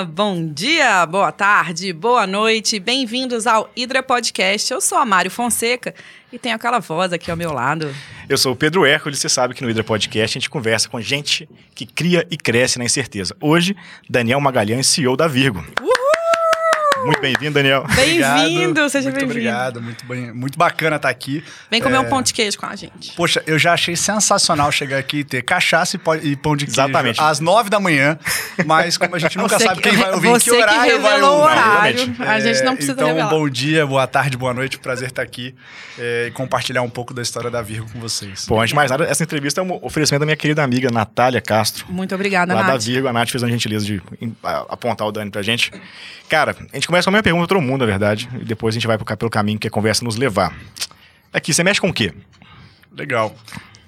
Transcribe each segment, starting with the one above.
Olá, bom dia, boa tarde, boa noite, bem-vindos ao Hidra Podcast. Eu sou a Mário Fonseca e tenho aquela voz aqui ao meu lado. Eu sou o Pedro Hércules, você sabe que no Hidra Podcast a gente conversa com gente que cria e cresce na incerteza. Hoje, Daniel Magalhães, CEO da Virgo. Uhul! Muito bem-vindo, Daniel. Bem-vindo, seja bem-vindo. Muito obrigado, muito, bem, muito bacana estar aqui. Vem comer é... um pão de queijo com a gente. Poxa, eu já achei sensacional chegar aqui e ter cachaça e pão de queijo Exatamente. às nove da manhã, mas como a gente nunca você sabe que, quem vai ouvir, você que horário que vai ouvir. o horário, a gente não precisa Então, revelar. bom dia, boa tarde, boa noite, prazer estar aqui é, e compartilhar um pouco da história da Virgo com vocês. Bom, antes de mais nada, essa entrevista é um oferecimento da minha querida amiga Natália Castro. Muito obrigada, lá Nath. da Virgo, a Nath fez a gentileza de apontar o Dani pra gente. Cara, a gente começa com a minha pergunta pra todo mundo, na verdade, e depois a gente vai pelo caminho que a conversa nos levar. Aqui, você mexe com o quê? Legal.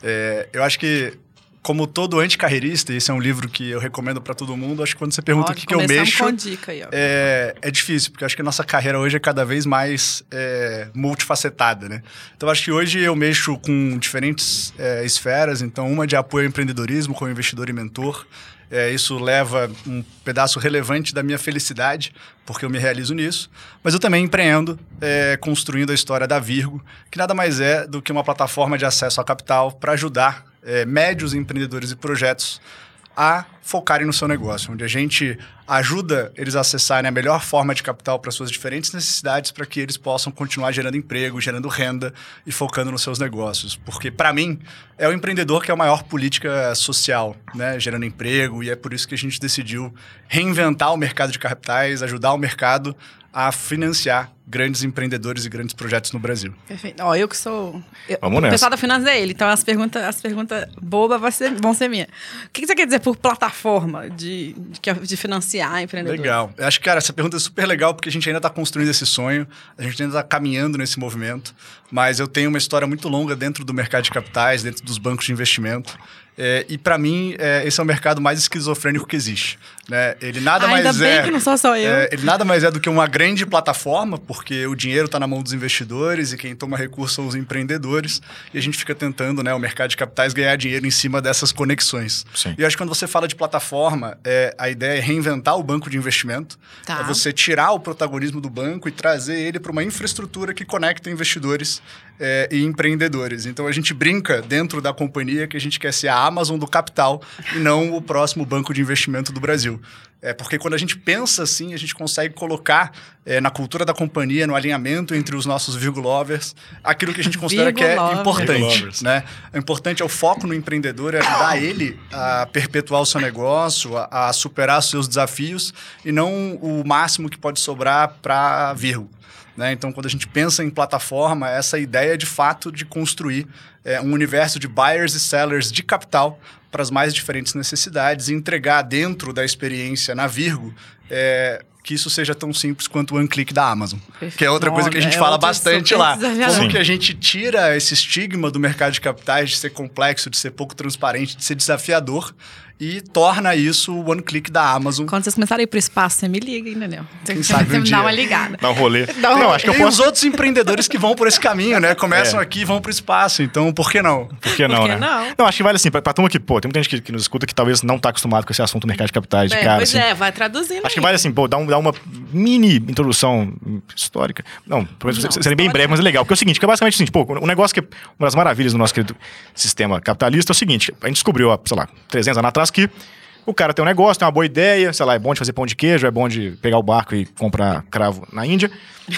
É, eu acho que, como todo anticarreirista, e esse é um livro que eu recomendo para todo mundo, acho que quando você pergunta Ó, o que, que eu mexo. com dica aí, ó. É, é difícil, porque eu acho que a nossa carreira hoje é cada vez mais é, multifacetada, né? Então, acho que hoje eu mexo com diferentes é, esferas. Então, uma de apoio ao empreendedorismo como investidor e mentor. É, isso leva um pedaço relevante da minha felicidade, porque eu me realizo nisso. Mas eu também empreendo, é, construindo a história da Virgo, que nada mais é do que uma plataforma de acesso a capital para ajudar é, médios empreendedores e projetos a focarem no seu negócio, onde a gente ajuda eles a acessarem a melhor forma de capital para suas diferentes necessidades para que eles possam continuar gerando emprego, gerando renda e focando nos seus negócios. Porque, para mim, é o empreendedor que é a maior política social, né? gerando emprego, e é por isso que a gente decidiu reinventar o mercado de capitais, ajudar o mercado a financiar grandes empreendedores e grandes projetos no Brasil. Perfeito. Ó, eu que sou. Eu, Vamos o nessa. pessoal da finança é ele, então as perguntas, as perguntas bobas vão ser, vão ser minhas. O que, que você quer dizer por plataforma de, de, de financiar empreendedores? Legal. Eu acho que, cara, essa pergunta é super legal porque a gente ainda está construindo esse sonho, a gente ainda está caminhando nesse movimento, mas eu tenho uma história muito longa dentro do mercado de capitais, dentro dos bancos de investimento. É, e para mim, é, esse é o mercado mais esquizofrênico que existe. Né? Ele nada Ainda mais bem é. que não sou só eu. é, ele nada mais é do que uma grande plataforma, porque o dinheiro está na mão dos investidores e quem toma recurso são os empreendedores. E a gente fica tentando, né, o mercado de capitais, ganhar dinheiro em cima dessas conexões. Sim. E eu acho que quando você fala de plataforma, é, a ideia é reinventar o banco de investimento. Tá. É você tirar o protagonismo do banco e trazer ele para uma infraestrutura que conecta investidores é, e empreendedores. Então a gente brinca dentro da companhia que a gente quer ser a Amazon do capital e não o próximo banco de investimento do Brasil. É porque quando a gente pensa assim, a gente consegue colocar é, na cultura da companhia, no alinhamento entre os nossos virgulovers, aquilo que a gente considera que é importante. Né? O importante é o foco no empreendedor, é ajudar ele a perpetuar o seu negócio, a, a superar os seus desafios e não o máximo que pode sobrar para Virgo. Né? Então, quando a gente pensa em plataforma, essa ideia de fato de construir é, um universo de buyers e sellers de capital para as mais diferentes necessidades e entregar dentro da experiência na Virgo é, que isso seja tão simples quanto o one-click da Amazon. Perfeito. Que é outra coisa que a gente É fala bastante lá. Como Sim. que a gente tira esse estigma do mercado de capitais de ser complexo, de ser pouco transparente, de ser desafiador e torna isso o one-click da Amazon. Quando vocês começarem a ir pro espaço, você me liga, entendeu? Você, Quem sabe você um me dia. dá uma ligada. Dá um rolê. Dá um Não, rolê. acho que eu e posso. os outros empreendedores que vão por esse caminho, né? Começam É. aqui e vão para o espaço. Então, por que não? Por que não, Por que né? não? Não, acho que vale assim, pra turma que, pô, tem muita gente que, que nos escuta que talvez não tá acostumado com esse assunto do mercado de capitais de É, cara. pois assim. é, vai traduzindo. Acho que vale assim, pô, dar, um- dar uma mini introdução histórica. Não, pelo menos Não, seria bem breve, mas é legal. Porque é o seguinte, que é basicamente o seguinte, pô, um negócio que é uma das maravilhas do nosso querido sistema capitalista é o seguinte, a gente descobriu, há, sei lá, 300 anos atrás que o cara tem um negócio, tem uma boa ideia, sei lá, é bom de fazer pão de queijo, é bom de pegar o barco e comprar cravo na Índia.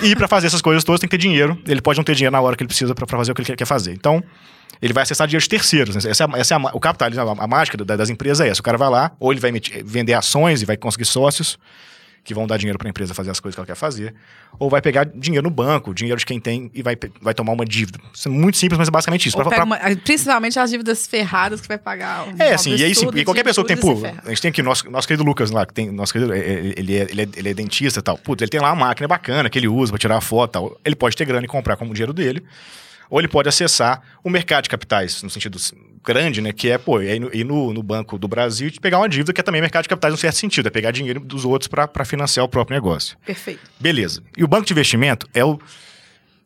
E pra fazer essas coisas todas tem que ter dinheiro. Ele pode não ter dinheiro na hora que ele precisa pra fazer o que ele quer- fazer. Então, ele vai acessar dinheiro de terceiros. né? Essa é, essa é a ma- o capitalismo, a, a mágica da- das empresas é essa. O cara vai lá, ou ele vai emitir- vender ações e vai conseguir sócios que vão dar dinheiro para a empresa fazer as coisas que ela quer fazer, ou vai pegar dinheiro no banco, dinheiro de quem tem e vai, vai tomar uma dívida. Isso é muito simples, mas é basicamente isso. Pra- pra- uma- principalmente as dívidas ferradas que vai pagar. é, assim, e aí sim, e qualquer pessoa que tem, pô, a gente tem aqui o nosso, nosso querido Lucas lá, que tem, nosso querido, é, é, ele, é, ele, é, ele é dentista e tal. Putz, ele tem lá uma máquina bacana que ele usa pra tirar foto e tal. Ele pode ter grana e comprar como dinheiro dele, ou ele pode acessar o mercado de capitais, no sentido grande, né? Que é, pô, ir no, ir no, no Banco do Brasil e pegar uma dívida que é também mercado de capitais no certo sentido, é pegar dinheiro dos outros para financiar o próprio negócio. Perfeito. Beleza. E o banco de investimento é o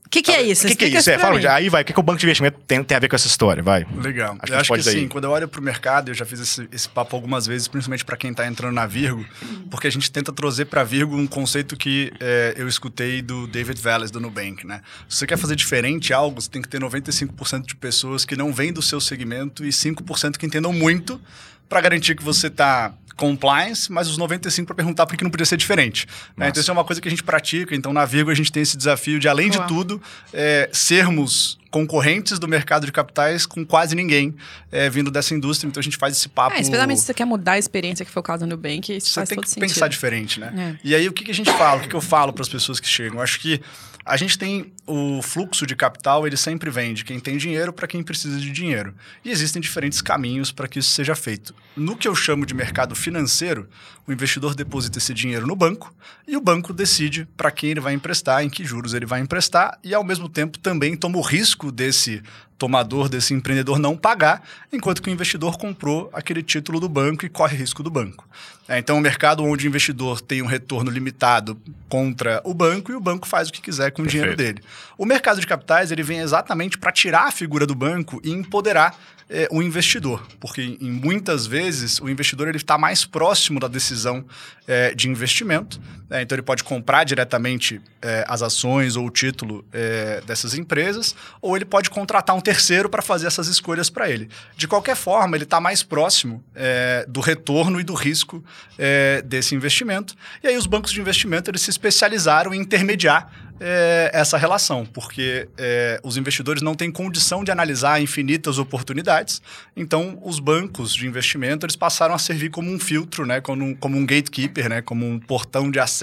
O que, que é isso? O que, que é isso? É, fala, aí vai, o que, que o banco de investimento tem, tem a ver com essa história? Vai. Legal. Acho que eu acho pode que sim, quando eu olho para o mercado, eu já fiz esse, esse papo algumas vezes, principalmente para quem está entrando na Virgo, porque a gente tenta trazer para Virgo um conceito que é, eu escutei do David Valles, do Nubank, né? Se você quer fazer diferente algo, você tem que ter 95% de pessoas que não vêm do seu segmento e 5% que entendam muito para garantir que você está compliance, mas os 95 para perguntar por que não podia ser diferente. né? Então isso é uma coisa que a gente pratica. Então na Virgo a gente tem esse desafio de, além Boa. de tudo, é, sermos concorrentes do mercado de capitais com quase ninguém é, vindo dessa indústria. Então a gente faz esse papo. É, especialmente se você quer mudar a experiência que foi o caso do Nubank, isso Você faz tem todo que sentido. pensar diferente, né? É. E aí, o que, que a gente fala? O que, que eu falo para as pessoas que chegam? Eu acho que a gente tem o fluxo de capital, ele sempre vem de quem tem dinheiro para quem precisa de dinheiro. E existem diferentes caminhos para que isso seja feito. No que eu chamo de mercado financeiro, o investidor deposita esse dinheiro no banco e o banco decide para quem ele vai emprestar, em que juros ele vai emprestar e, ao mesmo tempo, também toma o risco desse tomador, desse empreendedor não pagar, enquanto que o investidor comprou aquele título do banco e corre risco do banco. É, então, um mercado onde o investidor tem um retorno limitado contra o banco e o banco faz o que quiser com o dinheiro Perfeito. dele. O mercado de capitais ele vem exatamente para tirar a figura do banco e empoderar é, o investidor, porque em muitas vezes o investidor ele está mais próximo da decisão é, de investimento, né? então ele pode comprar diretamente é, as ações ou o título é, dessas empresas, ou ele pode contratar um terceiro para fazer essas escolhas para ele. De qualquer forma, ele está mais próximo é, do retorno e do risco é, desse investimento. E aí os bancos de investimento eles se especializaram em intermediar é, essa relação, porque é, os investidores não têm condição de analisar infinitas oportunidades, então os bancos de investimento eles passaram a servir como um filtro, né, como, um, como um gatekeeper, né, como um portão de acesso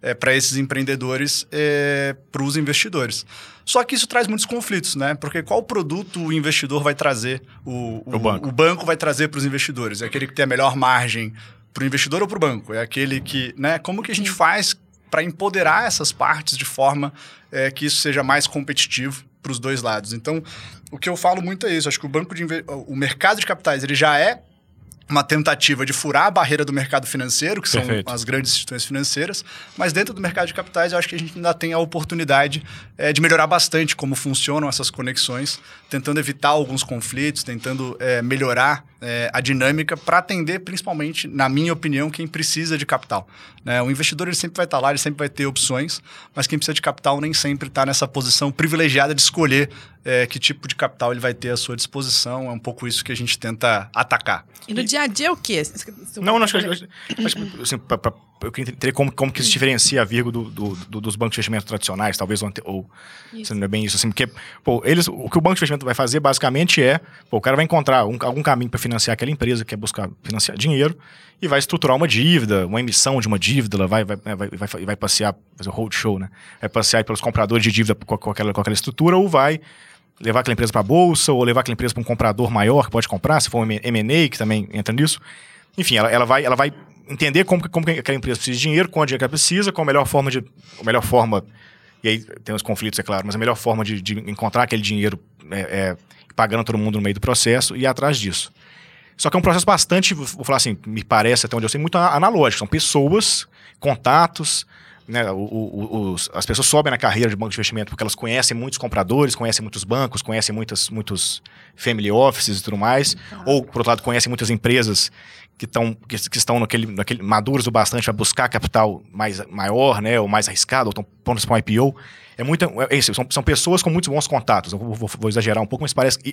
é, para esses empreendedores, é, para os investidores. Só que isso traz muitos conflitos, né? Porque qual produto o investidor vai trazer, o, O banco. o banco vai trazer para os investidores? É aquele que tem a melhor margem para o investidor ou para o banco? É aquele que, né? Como que a gente faz para empoderar essas partes de forma é, que isso seja mais competitivo para os dois lados? Então, o que eu falo muito é isso. Acho que o banco de inve- o mercado de capitais ele já é uma tentativa de furar a barreira do mercado financeiro, que são Perfeito. as grandes instituições financeiras, mas dentro do mercado de capitais eu acho que a gente ainda tem a oportunidade eh, de melhorar bastante como funcionam essas conexões, tentando evitar alguns conflitos, tentando eh, melhorar eh, a dinâmica para atender principalmente, na minha opinião, quem precisa de capital. né? O investidor ele sempre vai estar lá, ele sempre vai ter opções, mas quem precisa de capital nem sempre está nessa posição privilegiada de escolher eh, que tipo de capital ele vai ter à sua disposição. É um pouco isso que a gente tenta atacar. E no dia a dia o quê? Não, não, acho que, acho, acho que, assim, pra, pra, eu queria entender como, como que se diferencia a Virgo do, do- do- dos bancos de investimento tradicionais, talvez, ou, ou se não é bem isso, assim, porque, pô, eles, o que o banco de investimento vai fazer, basicamente, é, pô, o cara vai encontrar um- algum caminho para financiar aquela empresa que quer buscar financiar dinheiro e vai estruturar uma dívida, uma emissão de uma dívida, vai, vai, vai, vai, vai, vai passear, fazer o roadshow, né? Vai passear pelos compradores de dívida com, com aquela, com aquela estrutura ou vai levar aquela empresa para a bolsa ou levar aquela empresa para um comprador maior que pode comprar, se for um M&A que também entra nisso. Enfim, ela, ela, vai, ela vai entender como, como que aquela empresa precisa de dinheiro, quanto dinheiro que ela precisa, qual a melhor forma de. A melhor forma. E aí tem os conflitos, é claro, mas a melhor forma de, de encontrar aquele dinheiro é, é pagando todo mundo no meio do processo e ir atrás disso. Só que é um processo bastante, vou falar assim, me parece até onde eu sei, muito analógico. São pessoas, contatos, né? O- o- os- as pessoas sobem na carreira de banco de investimento porque elas conhecem muitos compradores, conhecem muitos bancos, conhecem muitas, muitos family offices e tudo mais. Ou, por outro lado, conhecem muitas empresas que, tão, que, que estão naquele, naquele maduros o bastante para buscar capital mais maior, né? Ou mais arriscado, ou estão prontos para um IPO. É muita, é isso, são, são pessoas com muitos bons contatos. Eu vou, vou- vou exagerar um pouco, mas parece que,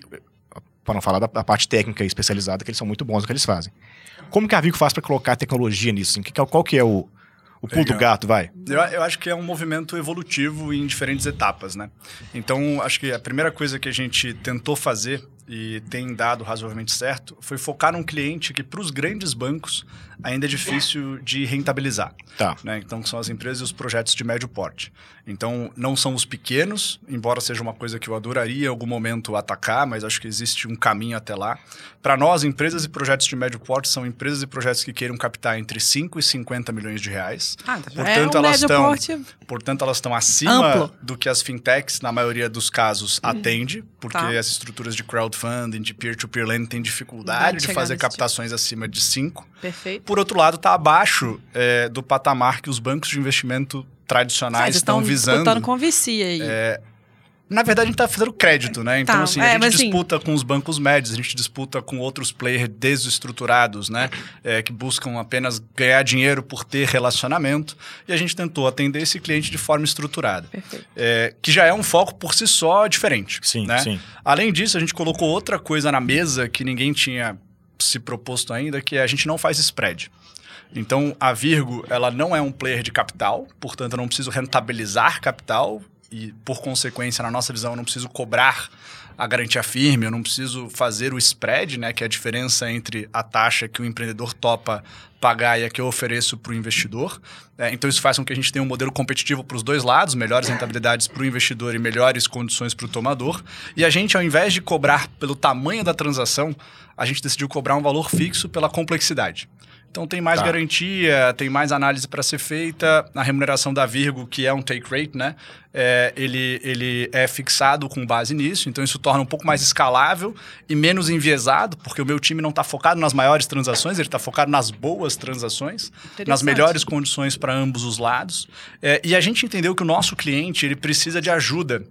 para não falar da, da parte técnica e especializada, que eles são muito bons no que eles fazem. Como que a Vico faz para colocar tecnologia nisso? assim? Qual que é o, o pulo do gato, vai? Eu, eu acho que é um movimento evolutivo em diferentes etapas, né? Então, acho que a primeira coisa que a gente tentou fazer e tem dado razoavelmente certo foi focar num cliente que, para os grandes bancos, ainda é difícil de rentabilizar. Tá. né? Então, são as empresas e os projetos de médio porte. Então, não são os pequenos, embora seja uma coisa que eu adoraria em algum momento atacar, mas acho que existe um caminho até lá. Para nós, empresas e projetos de médio porte são empresas e projetos que queiram captar entre 5 e 50 milhões de reais. Ah, tá. Portanto, é um elas médio estão- porte. Portanto, elas estão acima Amplo. do que as fintechs, na maioria dos casos, atende, porque Tá. as estruturas de crowdfunding, de peer-to-peer lending têm dificuldade de fazer tipo. captações acima de 5. Perfeito. Por outro lado, está abaixo é, do patamar que os bancos de investimento tradicionais Mas estão visando. disputando com vicia aí. Na verdade, a gente está fazendo crédito, né? Então, Tá, assim, é, a gente mas, assim- disputa com os bancos médios, a gente disputa com outros players desestruturados, né? É, que buscam apenas ganhar dinheiro por ter relacionamento. E a gente tentou atender esse cliente de forma estruturada. Perfeito. É, que já é um foco por si só diferente. Sim, né? sim. Além disso, a gente colocou outra coisa na mesa que ninguém tinha se proposto ainda, que é a gente não faz spread. Então, a Virgo, ela não é um player de capital, portanto, eu não preciso rentabilizar capital e, por consequência, na nossa visão, eu não preciso cobrar a garantia firme, eu não preciso fazer o spread, né, que é a diferença entre a taxa que o empreendedor topa pagar e a que eu ofereço para o investidor. É, então, isso faz com que a gente tenha um modelo competitivo para os dois lados, melhores rentabilidades para o investidor e melhores condições para o tomador. E a gente, ao invés de cobrar pelo tamanho da transação, a gente decidiu cobrar um valor fixo pela complexidade. Então tem mais Tá. garantia, tem mais análise para ser feita. A remuneração da Virgo, que é um take rate, né? É, ele, ele é fixado com base nisso, então isso torna um pouco mais escalável e menos enviesado, porque o meu time não está focado nas maiores transações, ele está focado nas boas transações, nas melhores condições para ambos os lados. É, e a gente entendeu que o nosso cliente ele precisa de ajuda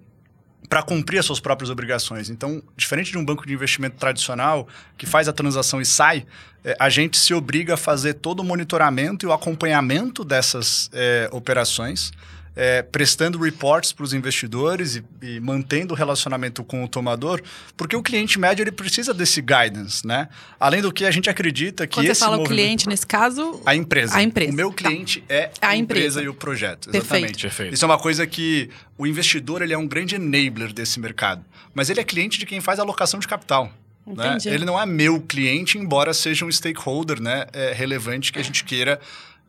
para cumprir as suas próprias obrigações. Então, diferente de um banco de investimento tradicional que faz a transação e sai, eh, a gente se obriga a fazer todo o monitoramento e o acompanhamento dessas eh, operações, eh, prestando reports para os investidores e, e mantendo o relacionamento com o tomador, porque o cliente médio ele precisa desse guidance, né? Além do que a gente acredita que Quando você esse fala o cliente, nesse caso, a empresa. A empresa, O meu tá. cliente é A a, empresa. empresa. e o projeto. Perfeito. Exatamente. Perfeito. Isso é uma coisa que o investidor ele é um grande enabler desse mercado. Mas ele é cliente de quem faz a alocação de capital. Né? Entendi. Ele não é meu cliente, embora seja um stakeholder né, é, relevante que a gente queira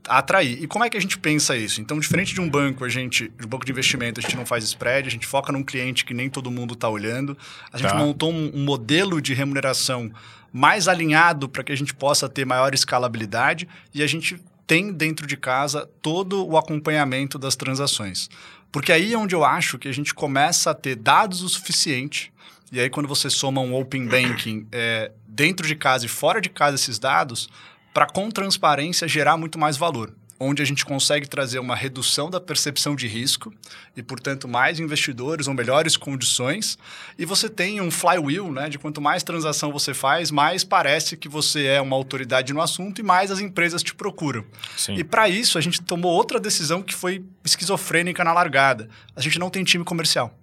atrair. E como é que a gente pensa isso? Então, diferente de um banco, a gente, de um banco de investimento, a gente não faz spread, a gente foca num cliente que nem todo mundo está olhando. A gente Tá. montou um, um modelo de remuneração mais alinhado para que a gente possa ter maior escalabilidade e a gente tem dentro de casa todo o acompanhamento das transações. Porque aí é onde eu acho que a gente começa a ter dados o suficiente. E aí, quando você soma um Open Banking é, dentro de casa e fora de casa esses dados, para com transparência gerar muito mais valor. Onde a gente consegue trazer uma redução da percepção de risco e, portanto, mais investidores ou melhores condições. E você tem um flywheel, né? De quanto mais transação você faz, mais parece que você é uma autoridade no assunto e mais as empresas te procuram. Sim. E para isso, a gente tomou outra decisão que foi esquizofrênica na largada. A gente não tem time comercial.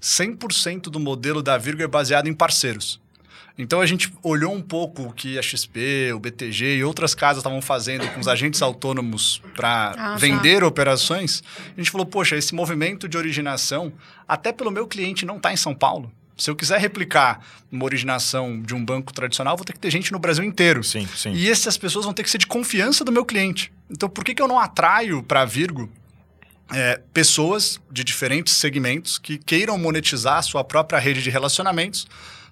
100% do modelo da Virgo é baseado em parceiros. Então a gente olhou um pouco o que a XP, o BTG e outras casas estavam fazendo com os agentes autônomos para Ah, tá. vender operações. A gente falou, poxa, esse movimento de originação, até pelo meu cliente não está em São Paulo. Se eu quiser replicar uma originação de um banco tradicional, vou ter que ter gente no Brasil inteiro. Sim, sim. E essas pessoas vão ter que ser de confiança do meu cliente. Então, por que, que eu não atraio para a Virgo é, pessoas de diferentes segmentos que queiram monetizar a sua própria rede de relacionamentos,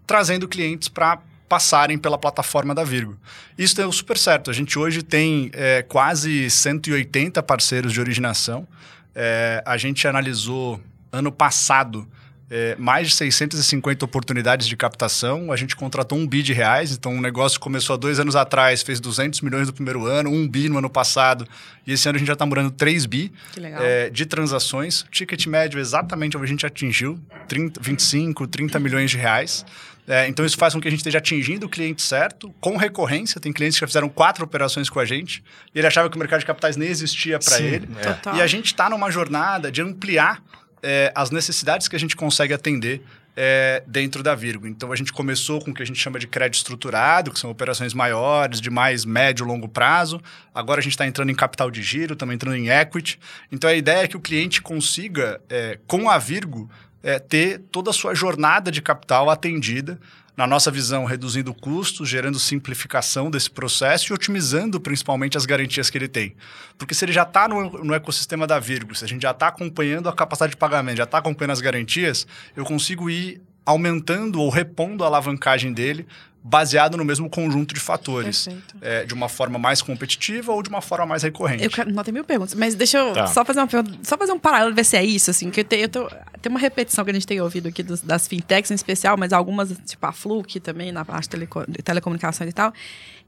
trazendo clientes para passarem pela plataforma da Virgo. Isso deu super certo. A gente hoje tem é, quase 180 parceiros de originação. É, a gente analisou ano passado é, mais de 650 oportunidades de captação. A gente contratou um bi de reais. Então, o negócio começou há dois anos atrás, fez 200 milhões no primeiro ano, um bi no ano passado. E esse ano a gente já está morando 3 bi é, de transações. Ticket médio exatamente onde a gente atingiu, 30, 25, 30 milhões de reais. É, então, isso faz com que a gente esteja atingindo o cliente certo, com recorrência. Tem clientes que já fizeram quatro operações com a gente e ele achava que o mercado de capitais nem existia para ele. é. E a gente está numa jornada de ampliar é, as necessidades que a gente consegue atender é, dentro da Virgo. Então, a gente começou com o que a gente chama de crédito estruturado, que são operações maiores, de mais médio e longo prazo. Agora, a gente está entrando em capital de giro, estamos entrando em equity. Então, a ideia é que o cliente consiga, é, com a Virgo, é, ter toda a sua jornada de capital atendida na nossa visão, reduzindo custos, gerando simplificação desse processo e otimizando principalmente as garantias que ele tem. Porque se ele já está no, no ecossistema da Virgo, se a gente já está acompanhando a capacidade de pagamento, já está acompanhando as garantias, eu consigo ir aumentando ou repondo a alavancagem dele baseado no mesmo conjunto de fatores. É, de uma forma mais competitiva ou de uma forma mais recorrente. Eu quero, não, tem mil perguntas, mas deixa eu Tá. só fazer uma pergunta, só fazer um paralelo, ver se é isso, assim, que eu tenho, eu tô- tem uma repetição que a gente tem ouvido aqui dos- das fintechs em especial, mas algumas, tipo a Fluke também, na parte de telecomunicações e tal,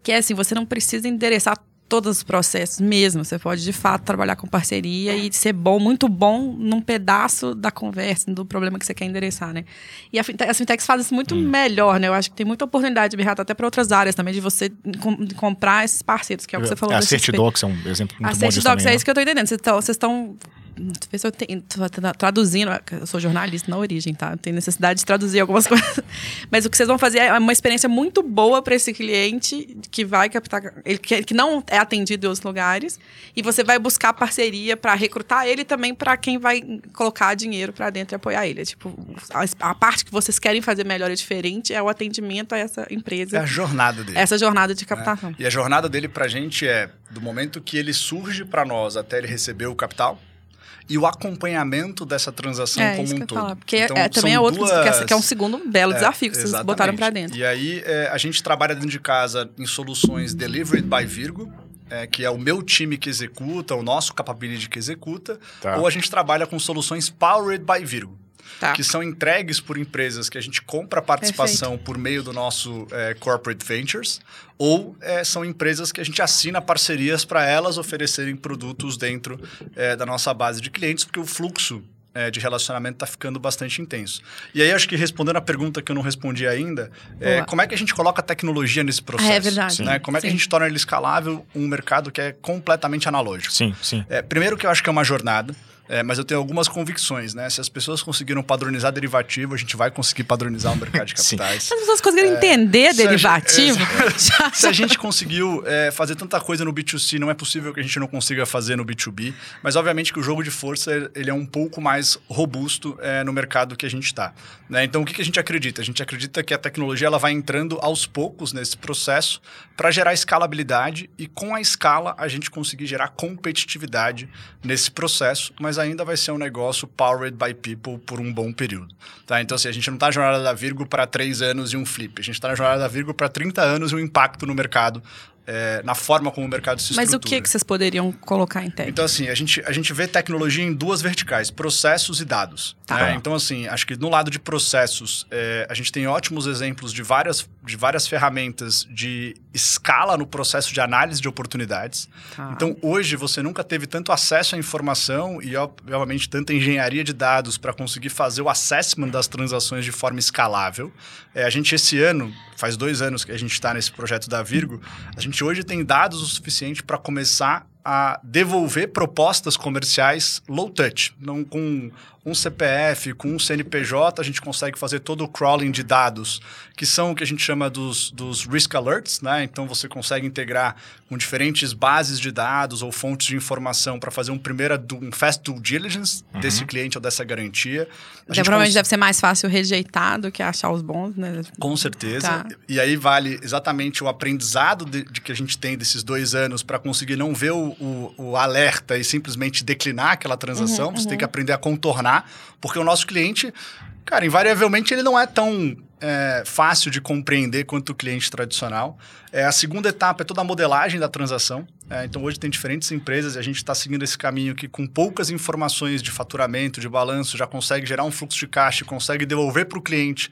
que é assim, você não precisa endereçar todos os processos mesmo. Você pode, de fato, trabalhar com parceria e ser bom, muito bom, num pedaço da conversa, do problema que você quer endereçar, né? E a fintech, as fintechs fazem isso muito hum. melhor, né? Eu acho que tem muita oportunidade de mercado até para outras áreas também, de você de comprar esses parceiros, que é o que você falou. É, a Certidocs é um exemplo muito a bom disso Certidocs, é isso que eu tô entendendo. Vocês estão ver se eu tenho, traduzindo, eu sou jornalista na origem, tá? Tem necessidade de traduzir algumas coisas. Mas o que vocês vão fazer é uma experiência muito boa para esse cliente que vai captar, ele que, que não é atendido em outros lugares, e você vai buscar parceria para recrutar ele também para quem vai colocar dinheiro para dentro e apoiar ele. É, tipo, a, a, parte que vocês querem fazer melhor e diferente é o atendimento a essa empresa. É a jornada dele. Essa jornada de captação. É. E a jornada dele pra gente é do momento que ele surge para nós até ele receber o capital e o acompanhamento dessa transação é, como isso um que todo. Falar, porque então, é, também é outro, duas... que é um segundo belo é, desafio que vocês botaram para dentro. E aí é, a gente trabalha dentro de casa em soluções delivered by Virgo, é, que é o meu time que executa, o nosso capability que executa, tá. ou a gente trabalha com soluções powered by Virgo. Tá. que são entregues por empresas que a gente compra participação Perfeito. por meio do nosso é, corporate ventures, ou é, são empresas que a gente assina parcerias para elas oferecerem produtos dentro é, da nossa base de clientes, porque o fluxo é, de relacionamento está ficando bastante intenso. E aí, acho que respondendo a pergunta que eu não respondi ainda, é, como é que a gente coloca tecnologia nesse processo? Ah, é verdade. Né? Como é que a gente torna ele escalável um mercado que é completamente analógico? Sim, sim. É, primeiro que eu acho que é uma jornada. É, mas eu tenho algumas convicções, né? Se as pessoas conseguiram padronizar derivativo, a gente vai conseguir padronizar o mercado de capitais. Se as pessoas conseguiram é, entender derivativo. Se a, se a gente conseguiu é, fazer tanta coisa no B2C, não é possível que a gente não consiga fazer no B2B. Mas, obviamente, que o jogo de força ele é um pouco mais robusto é, no mercado que a gente está. Né? Então, o que, que a gente acredita? A gente acredita que a tecnologia ela vai entrando aos poucos nesse processo para gerar escalabilidade e, com a escala, a gente conseguir gerar competitividade nesse processo. Mas ainda vai ser um negócio powered by people por um bom período. Tá? Então, assim, a gente não está na jornada da Virgo para três anos e um flip. A gente está na jornada da Virgo para 30 anos e um impacto no mercado é, na forma como o mercado se Mas estrutura. Mas o que, que vocês poderiam colocar em tech? Então, assim, a gente, a gente vê tecnologia em duas verticais, processos e dados. Tá. É, então, assim, acho que no lado de processos, é, a gente tem ótimos exemplos de várias, de várias ferramentas de escala no processo de análise de oportunidades. Tá. Então, hoje, você nunca teve tanto acesso à informação e, obviamente, tanta engenharia de dados para conseguir fazer o assessment das transações de forma escalável. É, a gente, esse ano, faz dois anos que a gente está nesse projeto da Virgo, a gente hoje tem dados o suficiente para começar a devolver propostas comerciais low touch, não com um CPF, com um CNPJ, a gente consegue fazer todo o crawling de dados, que são o que a gente chama dos, dos risk alerts, né? Então você consegue integrar com diferentes bases de dados ou fontes de informação para fazer um primeiro um fast due diligence uhum. desse cliente ou dessa garantia. Então, provavelmente cons... deve ser mais fácil rejeitar do que achar os bons, né? Com certeza. Tá. E aí vale exatamente o aprendizado de, de que a gente tem desses dois anos para conseguir não ver o, o, o, alerta e simplesmente declinar aquela transação. Uhum, você uhum. tem que aprender a contornar, porque o nosso cliente, cara, invariavelmente ele não é tão é, fácil de compreender quanto o cliente tradicional. É, a segunda etapa é toda a modelagem da transação. É, então, hoje tem diferentes empresas e a gente está seguindo esse caminho que, com poucas informações de faturamento, de balanço, já consegue gerar um fluxo de caixa, consegue devolver para o cliente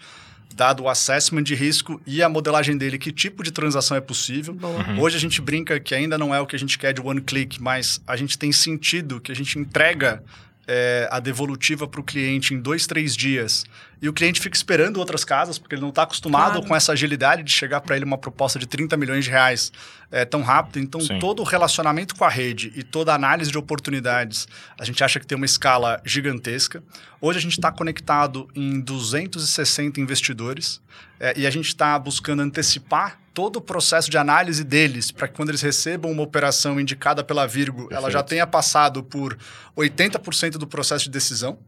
dado o assessment de risco e a modelagem dele, que tipo de transação é possível. Uhum. Hoje a gente brinca que ainda não é o que a gente quer de one click, mas a gente tem sentido que a gente entrega é, a devolutiva para o cliente em dois, três dias e o cliente fica esperando outras casas, porque ele não está acostumado claro. com essa agilidade de chegar para ele uma proposta de 30 milhões de reais é, tão rápido. Então, Sim. todo o relacionamento com a rede e toda a análise de oportunidades, a gente acha que tem uma escala gigantesca. Hoje a gente está conectado em 260 investidores é, e a gente está buscando antecipar todo o processo de análise deles, para que quando eles recebam uma operação indicada pela Virgo, Perfeito. ela já tenha passado por 80% do processo de decisão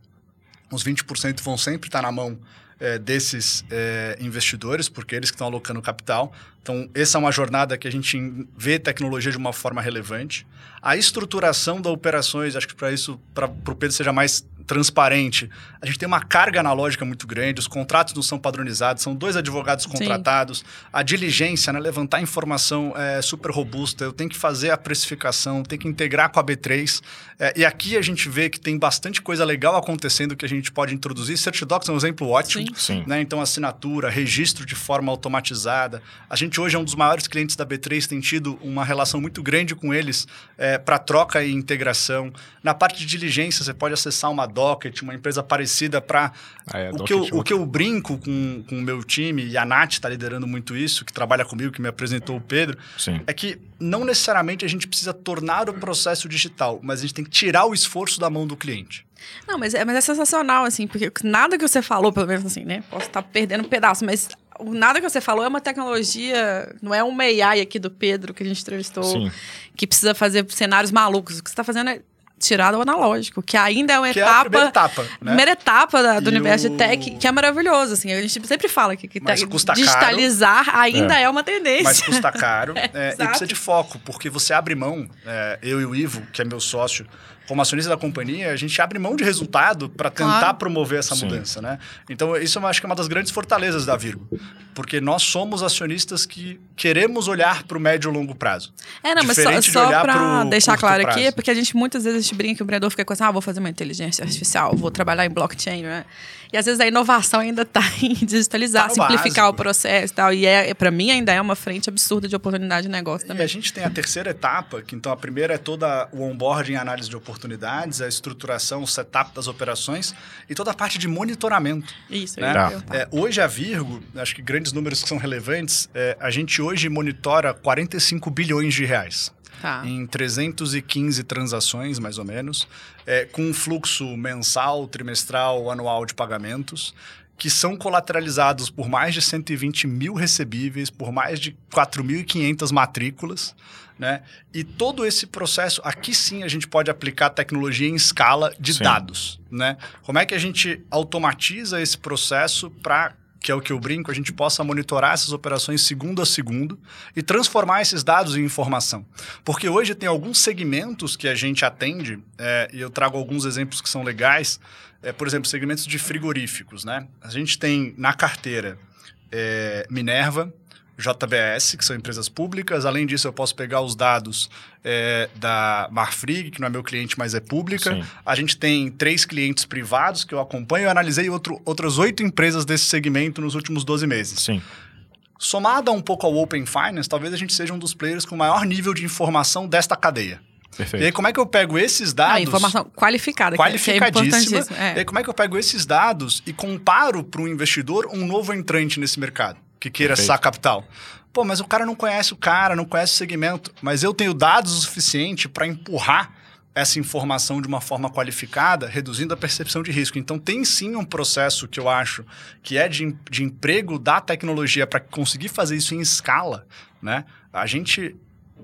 uns 20% vão sempre estar na mão é, desses é, investidores, porque eles que estão alocando capital. Então, essa é uma jornada que a gente vê tecnologia de uma forma relevante. A estruturação das operações, acho que para isso, para o Pedro seja mais transparente. A gente tem uma carga analógica muito grande, os contratos não são padronizados, são dois advogados contratados, Sim. a diligência, né, levantar informação é super robusta, eu tenho que fazer a precificação, tenho que integrar com a B3. É, e aqui a gente vê que tem bastante coisa legal acontecendo que a gente pode introduzir. CertiDocs é um exemplo ótimo. Sim. Né? Então, assinatura, registro de forma automatizada. A gente hoje é um dos maiores clientes da B3, tem tido uma relação muito grande com eles é, para troca e integração. Na parte de diligência, você pode acessar uma Docket, uma empresa parecida para... Ah, é, o, Docket que eu, é o que eu brinco com, com o meu time, e a Nath está liderando muito isso, que trabalha comigo, que me apresentou o Pedro, Sim. é que não necessariamente a gente precisa tornar o processo digital, mas a gente tem que tirar o esforço da mão do cliente. Não, mas é, mas é sensacional, assim, porque nada que você falou, pelo menos assim, né? Posso estar perdendo um pedaço, mas o nada que você falou é uma tecnologia, não é um AI aqui do Pedro que a gente entrevistou, Sim. que precisa fazer cenários malucos. O que você está fazendo é tirar do analógico, que ainda é uma Que é a etapa. primeira etapa, né? primeira etapa da- do E universo o- de tech, que é maravilhoso, assim. A gente sempre fala que, que te- custa caro. digitalizar ainda é. uma tendência. Mas custa caro é, e precisa de foco, porque você abre mão, é, eu e o Ivo, que é meu sócio, como acionista da companhia, a gente abre mão de resultado para tentar Claro. promover essa Sim. mudança, né? Então, isso eu acho que é uma das grandes fortalezas da Virgo, porque nós somos acionistas que queremos olhar para o médio e longo prazo. É, não, mas só, Diferente de só pra pro deixar claro aqui, prazo. é porque a gente muitas vezes a gente brinca que o empreendedor fica com assim, ah, vou fazer uma inteligência artificial, vou trabalhar em blockchain, né? E às vezes a inovação ainda está em digitalizar, Tá simplificar básico. o processo e tal. E é, para mim ainda é uma frente absurda de oportunidade de negócio E também. a gente tem a terceira etapa, que então a primeira é toda o onboarding e análise de oportunidades, a estruturação, o setup das operações e toda a parte de monitoramento. Isso, né? É, hoje a Virgo, acho que grandes números que são relevantes, é, a gente hoje monitora 45 bilhões de reais. Tá. Em 315 transações, mais ou menos, é, com um fluxo mensal, trimestral, anual de pagamentos, que são colateralizados por mais de 120 mil recebíveis, por mais de 4.500 matrículas. Né? E todo esse processo, aqui sim a gente pode aplicar tecnologia em escala de Sim. dados. Né? Como é que a gente automatiza esse processo para que é o que eu brinco, a gente possa monitorar essas operações segundo a segundo e transformar esses dados em informação. Porque hoje tem alguns segmentos que a gente atende, é, e eu trago alguns exemplos que são legais, é, por exemplo, segmentos de frigoríficos. Né? A gente tem na carteira é, Minerva, JBS, que são empresas públicas. Além disso, eu posso pegar os dados é, da Marfrig, que não é meu cliente, mas é pública. Sim. A gente tem três clientes privados que eu acompanho. Eu analisei outro, outras oito empresas desse segmento nos últimos 12 meses. Sim. Somada um pouco ao Open Finance, talvez a gente seja um dos players com maior nível de informação desta cadeia. E aí, Perfeito. como é que eu pego esses dados... Ah, informação qualificada, que é- que é Qualificadíssima. importantíssimo. E É. aí, como é que eu pego esses dados e comparo para o investidor um novo entrante nesse mercado que queira Perfeito. acessar capital? Pô, mas o cara não conhece o cara, não conhece o segmento, mas eu tenho dados o suficiente para empurrar essa informação de uma forma qualificada, reduzindo a percepção de risco. Então, tem sim um processo que eu acho que é de, de emprego da tecnologia para conseguir fazer isso em escala, né? A gente,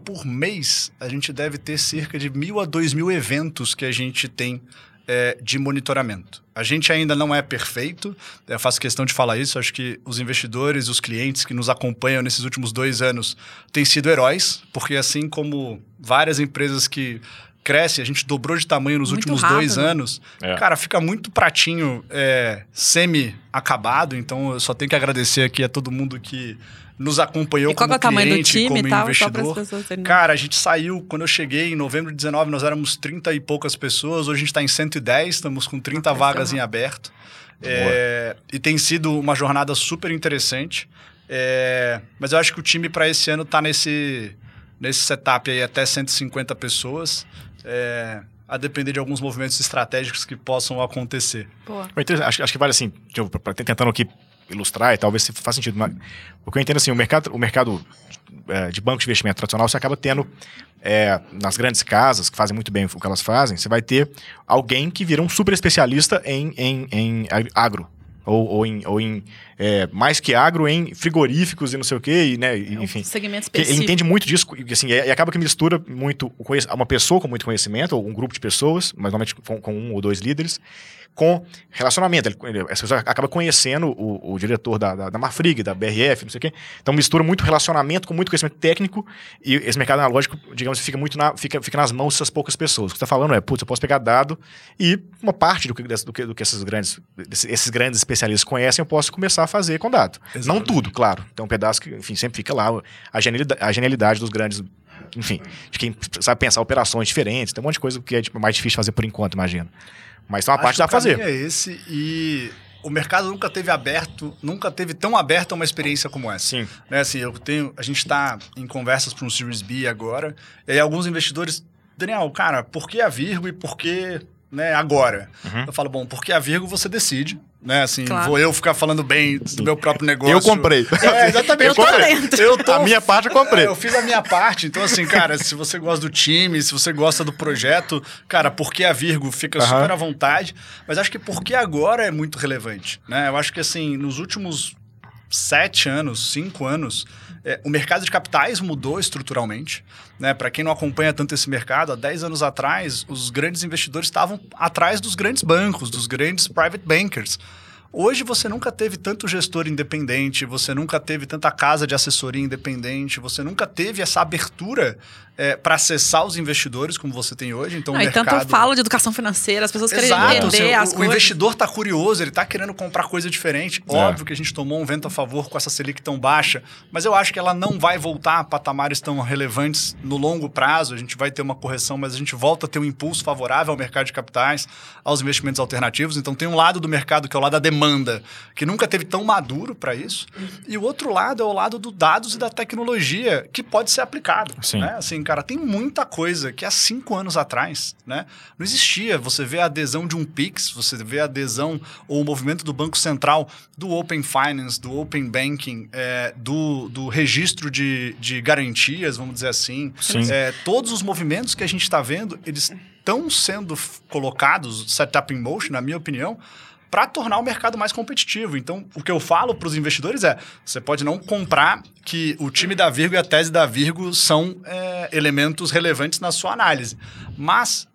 por mês, a gente deve ter cerca de mil a dois mil eventos que a gente tem é, de monitoramento. A gente ainda não é perfeito, eu faço questão de falar isso. Acho que os investidores, os clientes que nos acompanham nesses últimos dois anos têm sido heróis, porque assim como várias empresas que crescem, a gente dobrou de tamanho nos Muito últimos rápido. dois anos, É. cara, fica muito pratinho é, semi-acabado. Então eu só tenho que agradecer aqui a todo mundo que nos acompanhou E qual como é o tamanho do cliente, time como e tal? Investidor. Cara, a gente saiu, quando eu cheguei em novembro de 19, nós éramos 30 e poucas pessoas. Hoje a gente está em 110, estamos com 30 vagas em aberto. É, e tem sido uma jornada super interessante. É, mas eu acho que o time para esse ano está nesse, nesse setup aí até 150 pessoas. É, a depender de alguns movimentos estratégicos que possam acontecer. Interessante, Acho, acho que vale assim, tentando aqui ilustrar e talvez se faz sentido. O que eu entendo assim, o mercado, o mercado é, de banco de investimento tradicional, você acaba tendo é, nas grandes casas que fazem muito bem o que elas fazem, você vai ter alguém que vira um super especialista em, em, em agro. Ou, ou em, ou em é, mais que agro, em frigoríficos e não sei o quê, e, né, e, enfim. Segmento Que ele específico. entende muito disso, e, assim, e, e acaba que mistura muito uma pessoa com muito conhecimento, ou um grupo de pessoas, mas normalmente com, com um ou dois líderes, com relacionamento. Ele, ele- essa pessoa acaba conhecendo o, o diretor da, da, da Marfrig, da BRF, não sei o quê. Então mistura muito relacionamento com muito conhecimento técnico, e esse mercado analógico, digamos, fica muito na, fica, fica nas mãos dessas poucas pessoas. O que você está falando é, putz, eu posso pegar dado e uma parte do que, do que, do que esses, grandes, esses grandes especialistas conhecem, eu posso começar a fazer com dado. Não Exatamente. tudo, claro. Tem um pedaço que, enfim, sempre fica lá a genialidade, a genialidade dos grandes, enfim, de quem sabe pensar operações diferentes. Tem um monte de coisa que é tipo, mais difícil fazer por enquanto, imagino. Mas tem uma Acho parte que dá o pra fazer. é esse e o mercado nunca teve aberto, nunca teve tão aberto a uma experiência como essa. Sim. Né, assim, eu tenho, a gente está em conversas para um Series B agora, e aí alguns investidores, Daniel, cara, por que a Virgo e por que né, agora? Uhum. Eu falo, bom, porque a Virgo você decide, né? Assim, Claro. vou eu ficar falando bem do meu próprio negócio. Eu comprei. É, exatamente. Eu tô comprei. dentro. Eu tô- A minha parte eu comprei. É, eu fiz a minha parte. Então, assim, cara, se você gosta do time, se você gosta do projeto, cara, porque a Virgo fica Aham. super à vontade. Mas acho que porque agora é muito relevante, né? Eu acho que, assim, nos últimos sete anos, cinco anos, é, o mercado de capitais mudou estruturalmente. Né? Para quem não acompanha tanto esse mercado, há 10 anos atrás, os grandes investidores estavam atrás dos grandes bancos, dos grandes private bankers. Hoje você nunca teve tanto gestor independente, você nunca teve tanta casa de assessoria independente, você nunca teve essa abertura para acessar os investidores como você tem hoje. Então, Não, o e mercado... tanto falo de educação financeira, as pessoas querem Exato, entender assim, as o, o coisas. investidor está curioso, ele está querendo comprar coisa diferente. É. Óbvio que a gente tomou um vento a favor com essa Selic tão baixa, mas eu acho que ela não vai voltar a patamares tão relevantes no longo prazo. A gente vai ter uma correção, mas a gente volta a ter um impulso favorável ao mercado de capitais, aos investimentos alternativos. Então tem um lado do mercado que é o lado da demanda, que nunca teve tão maduro para isso, e o outro lado é o lado do dados e da tecnologia que pode ser aplicado. Sim. né? Assim, cara, tem muita coisa que há cinco anos atrás, né, não existia. Você vê a adesão de um Pix, você vê a adesão ou o movimento do Banco Central, do Open Finance, do Open Banking, é, do, do registro de, de garantias, vamos dizer assim. Sim. É, todos os movimentos que a gente está vendo, eles estão sendo colocados, setup in motion, na minha opinião, para tornar o mercado mais competitivo. Então, o que eu falo para os investidores é: você pode não comprar que o time da Virgo e a tese da Virgo são é, elementos relevantes na sua análise, mas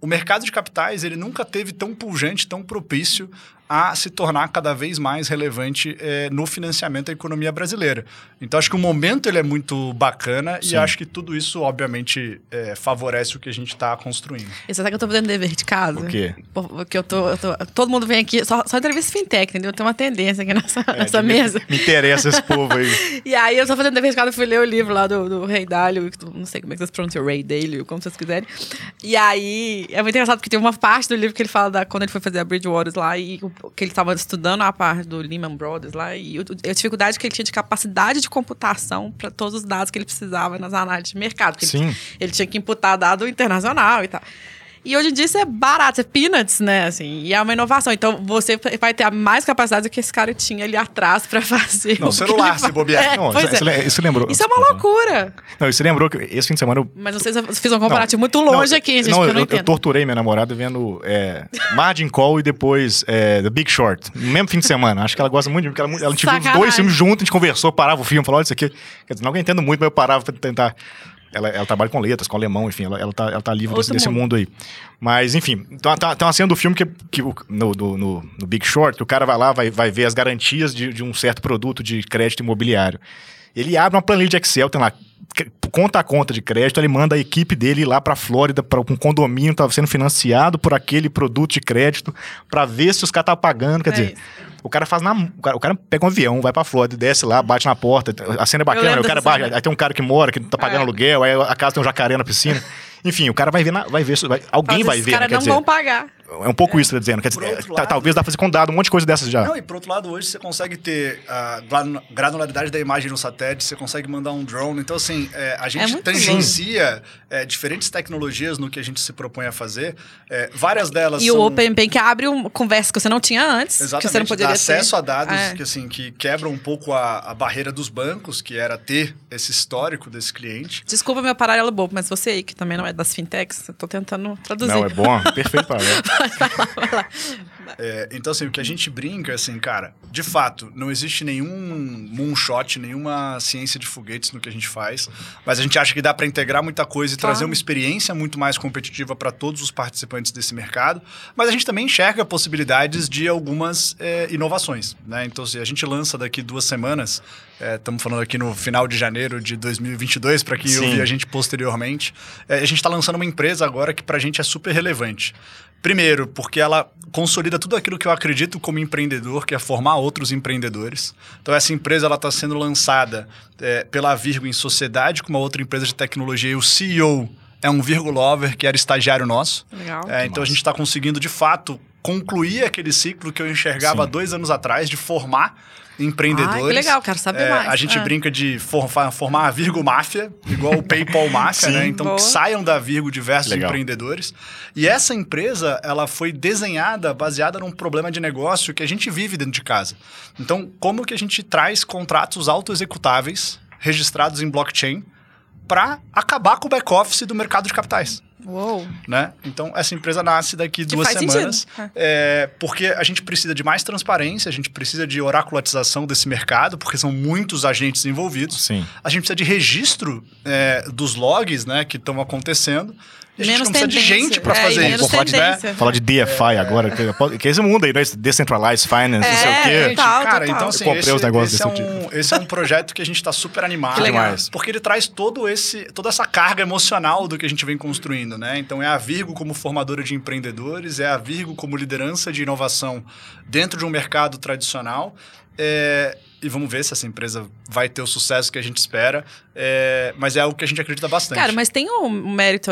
o mercado de capitais ele nunca teve tão pujante, tão propício a se tornar cada vez mais relevante eh, no financiamento da economia brasileira. Então acho que o momento ele é muito bacana Sim. e acho que tudo isso obviamente eh, favorece o que a gente está construindo. E você sabe que eu tô fazendo dever de casa? O quê? Porque eu tô, eu tô- Todo mundo vem aqui, só, só entrevista fintech, entendeu? Tem uma tendência aqui nessa, É, nessa me- mesa. Me interessa esse povo aí. E aí eu tô fazendo dever de casa, fui ler o livro lá do, do Rei Dalio, não sei como é que vocês pronunciam, Ray Dalio, como vocês quiserem. E aí é muito engraçado porque tem uma parte do livro que ele fala da quando ele foi fazer a Bridgewater lá e o- que ele tava estudando a parte do Lehman Brothers lá e a dificuldade que ele tinha de capacidade de computação para todos os dados que ele precisava nas análises de mercado. Sim. Ele, ele tinha que imputar dado internacional e tal. E hoje em dia isso é barato, é peanuts, né? Assim, e é uma inovação. Então você vai ter mais capacidade do que esse cara tinha ali atrás para fazer. Não, o celular, se bobear. É, Não, isso, é. isso le- isso lembrou. Isso é uma loucura. Não, isso lembrou que esse fim de semana eu. Mas não sei se eu fiz um comparativo muito Não, longe aqui, gente, não, eu não eu torturei minha namorada vendo é, Margin Call e depois é, The Big Short. No mesmo fim de semana. Acho que ela gosta muito de porque ela, ela gente viu os dois filmes juntos, a gente conversou, parava o filme, falou: olha isso aqui. Quer dizer, não entendo muito, mas eu parava pra tentar. Ela, ela trabalha com letras, com alemão, enfim, ela, ela, tá, ela tá livre desse, desse mundo. aí. Mas, enfim, tá, tá, tá uma cena do filme que, que no, do- no, no Big Short, que o cara vai lá, vai, vai ver as garantias de, de um certo produto de crédito imobiliário. Ele abre uma planilha de Excel, tem lá conta a conta de crédito, ele manda a equipe dele lá para Flórida para um condomínio que estava sendo financiado por aquele produto de crédito para ver se os caras estavam pagando, quer É dizer, isso. o cara faz na, o cara, o cara pega um avião, vai para Flórida, desce lá, bate na porta, a cena é bacana, o cara bate, aí tem um cara que mora, que tá pagando É. aluguel, aí a casa tem um jacaré na piscina. Enfim, o cara vai ver, na- vai ver, vai- alguém Mas vai esses ver, né, caras não dizer. vão pagar. É um pouco isso que eu tô dizendo, quer dizer, outro tá- lado- talvez dá pra fazer com dado um monte de coisa dessas já. Não, e por outro lado, hoje você consegue ter a glan- granularidade da imagem no satélite, você consegue mandar um drone. Então, assim, é, a gente muito tangencia é, diferentes tecnologias no que a gente se propõe a fazer. É, várias delas E são... o Open Bank abre uma conversa que você não tinha antes. Exatamente, que você não poderia dá acesso ter. a dados É. que, assim, que quebram um pouco a, a barreira dos bancos, que era ter esse histórico desse cliente. Desculpa meu paralelo bobo, mas você aí, que também não é das fintechs, eu tô tentando traduzir. Não, é bom, perfeito para É, então, assim, o que a gente brinca, assim, cara, de fato, não existe nenhum moonshot, nenhuma ciência de foguetes no que a gente faz, mas a gente acha que dá para integrar muita coisa e Claro. trazer uma experiência muito mais competitiva para todos os participantes desse mercado, mas a gente também enxerga possibilidades de algumas é, inovações, né? Então, se a gente lança daqui duas semanas, estamos falando aqui no final de janeiro de 2022, para quem ouvir a gente posteriormente, é, a gente está lançando uma empresa agora que para a gente é super relevante. Primeiro, porque ela consolida tudo aquilo que eu acredito como empreendedor, que é formar outros empreendedores. Então, essa empresa ela está sendo lançada é, pela Virgo em sociedade com uma outra empresa de tecnologia. E o CEO é um Virgo Lover, que era estagiário nosso. Legal. É, então, a gente está conseguindo, de fato, concluir aquele ciclo que eu enxergava Sim. dois anos atrás de formar empreendedores. Que legal, quero saber É, mais. A gente Ah. brinca de for- formar a Virgo Máfia, igual o PayPal Máfia, né? Então Boa. que saiam da Virgo diversos Legal. empreendedores. E essa empresa, ela foi desenhada baseada num problema de negócio que a gente vive dentro de casa. Então, como que a gente traz contratos autoexecutáveis registrados em blockchain para acabar com o back-office do mercado de capitais? Uou. né? Então, essa empresa nasce daqui Que duas faz semanas. sentido. é, porque a gente precisa de mais transparência, a gente precisa de oraculatização desse mercado, porque são muitos agentes envolvidos. Sim. A gente precisa de registro é, dos logs né, que estão acontecendo. A gente Menos precisa de gente para É, fazer e isso. Vou falar de, falar de DeFi agora, que, que é esse mundo aí, né? Decentralized Finance, não sei o É, quê. total, Cara, total. então assim, Eu comprei esse, os negócios esse é um, esse é um projeto que a gente está super animado. Que legal. Demais. Porque ele traz todo esse, toda essa carga emocional do que a gente vem construindo, né? Então é a Virgo como formadora de empreendedores, é a Virgo como liderança de inovação dentro de um mercado tradicional. É, e vamos ver se essa empresa vai ter o sucesso que a gente espera. É, mas é algo que a gente acredita bastante. Cara, mas tem um mérito,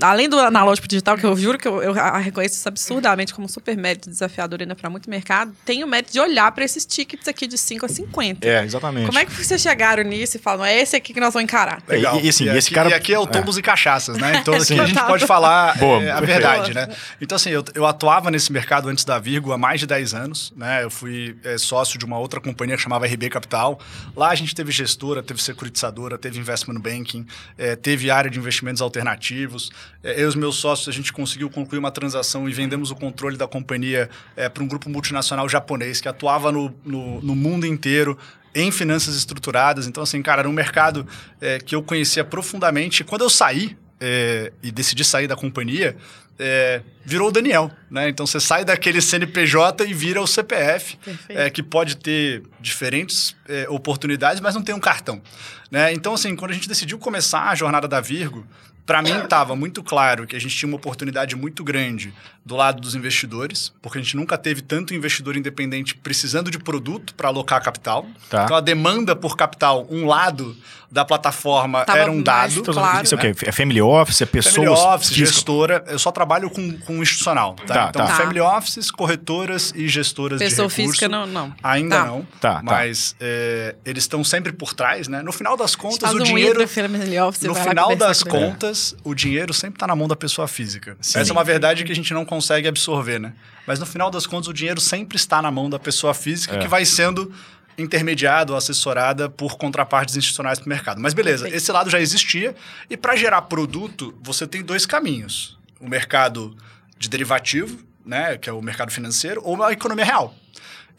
além do analógico digital, que eu juro que eu, eu reconheço isso absurdamente como um super mérito desafiador ainda para muito mercado, tem o mérito de olhar para esses tickets aqui de 5 a 50. É, exatamente. Como é que vocês chegaram nisso e falam, é esse aqui que nós vamos encarar? Legal. E- e assim, esse aqui, cara- e aqui é o é. tombos e cachaças, né? Então aqui Sim. a gente pode falar Boa, é, a verdade, né? Então assim, eu, eu atuava nesse mercado antes da Virgo há mais de 10 anos, né? Eu fui é, sócio de uma outra companhia que chamava RB Capital. Lá a gente teve gestora, teve securitizadora, teve investment banking, é, teve área de investimentos alternativos. É, eu e os meus sócios, a gente conseguiu concluir uma transação e vendemos o controle da companhia é, para um grupo multinacional japonês que atuava no, no, no mundo inteiro em finanças estruturadas. Então, assim, cara, era um mercado é, que eu conhecia profundamente. Quando eu saí é, e decidi sair da companhia, é, virou o Daniel, né? Então, você sai daquele CNPJ e vira o CPF, é, que pode ter diferentes é, oportunidades, mas não tem um cartão, né? Então, assim, quando a gente decidiu começar a jornada da Virgo, para mim estava muito claro que a gente tinha uma oportunidade muito grande do lado dos investidores, porque a gente nunca teve tanto investidor independente precisando de produto para alocar capital. Tá. Então a demanda por capital, um lado da plataforma Tava era um dado. Então, Claro. Isso é o quê? É family office? É pessoas? Family office, físicas? gestora. Eu só trabalho com, com institucional. Tá? Tá, então, tá. family offices, corretoras e gestoras Pessoa de recurso. física, não. não. Ainda Tá. não. Tá, tá. Mas é, eles estão sempre por trás, né? No final das contas, o um dinheiro. family office, No final das contas, o dinheiro sempre está na mão da pessoa física. Sim. Essa é uma verdade que a gente não consegue absorver, né? Mas no final das contas, o dinheiro sempre está na mão da pessoa física É. que vai sendo intermediado, assessorada por contrapartes institucionais para o mercado. Mas beleza, Perfeito. esse lado já existia. E para gerar produto, você tem dois caminhos: o mercado de derivativo, né, que é o mercado financeiro, ou a economia real.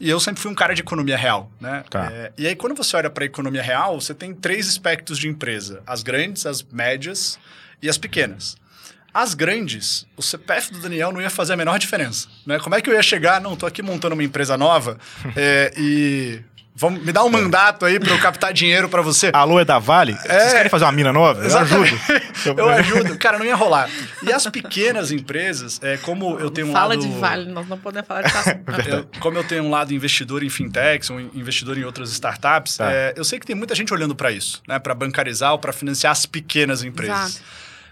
E eu sempre fui um cara de economia real, né? Tá. É, e aí, quando você olha para a economia real, você tem três aspectos de empresa: as grandes, as médias e as pequenas. As grandes, o CPF do Daniel não ia fazer a menor diferença. Né? Como é que eu ia chegar? Não, tô aqui montando uma empresa nova é, e. Vamos, me dá um mandato aí para eu captar dinheiro para você. Alô, é da Vale? Vocês querem fazer uma mina nova? Eu Exatamente. ajudo. Eu ajudo. Cara, não ia rolar. E as pequenas empresas, é, como eu tenho um Fala lado... de vale, nós não podemos falar de taça. Eu- como eu tenho um lado investidor em fintechs, um investidor em outras startups, Tá. é, eu sei que tem muita gente olhando para isso, né? Para bancarizar ou para financiar as pequenas empresas. Exato.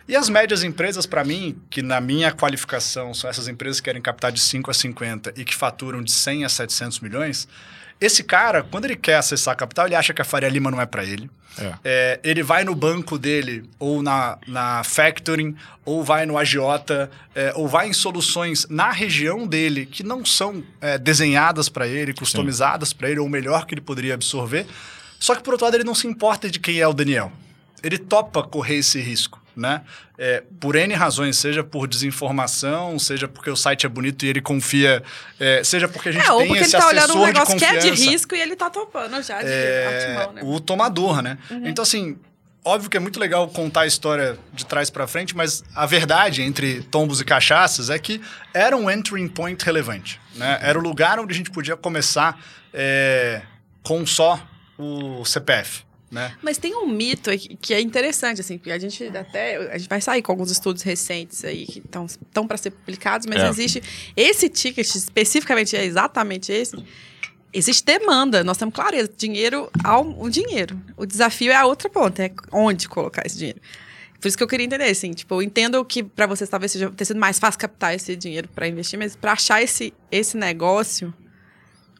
E as médias empresas, para mim, que na minha qualificação são essas empresas que querem captar de 5 a 50 e que faturam de 100 a 700 milhões, esse cara, quando ele quer acessar capital, ele acha que a Faria Lima não é para ele. É. É, ele vai no banco dele, ou na, na factoring, ou vai no agiota, é, ou vai em soluções na região dele que não são é, desenhadas para ele, customizadas para ele, ou o melhor que ele poderia absorver. Só que, por outro lado, ele não se importa de quem é o Daniel. Ele topa correr esse risco, né? É, por N razões, seja por desinformação, seja porque o site é bonito e ele confia, é, seja porque a gente É, ou tem porque ele esse tá olhando um negócio que é de risco e ele tá topando já de é, artimão, né? o tomador, né? Então, assim, óbvio que é muito legal contar a história de trás pra frente, mas a verdade entre tombos e cachaças é que era um entering point relevante, né? Era o lugar onde a gente podia começar é, com só o CPF, né? Mas tem um mito que é interessante, assim, porque a gente até. A gente vai sair com alguns estudos recentes aí que estão para ser publicados, mas É. existe. Esse ticket, especificamente, é exatamente esse. Existe demanda, nós temos clareza. Dinheiro ao o dinheiro. O desafio é a outra ponta, é onde colocar esse dinheiro. Por isso que eu queria entender, assim, tipo, eu entendo que para vocês talvez seja ter sido mais fácil captar esse dinheiro para investir, mas para achar esse, esse negócio,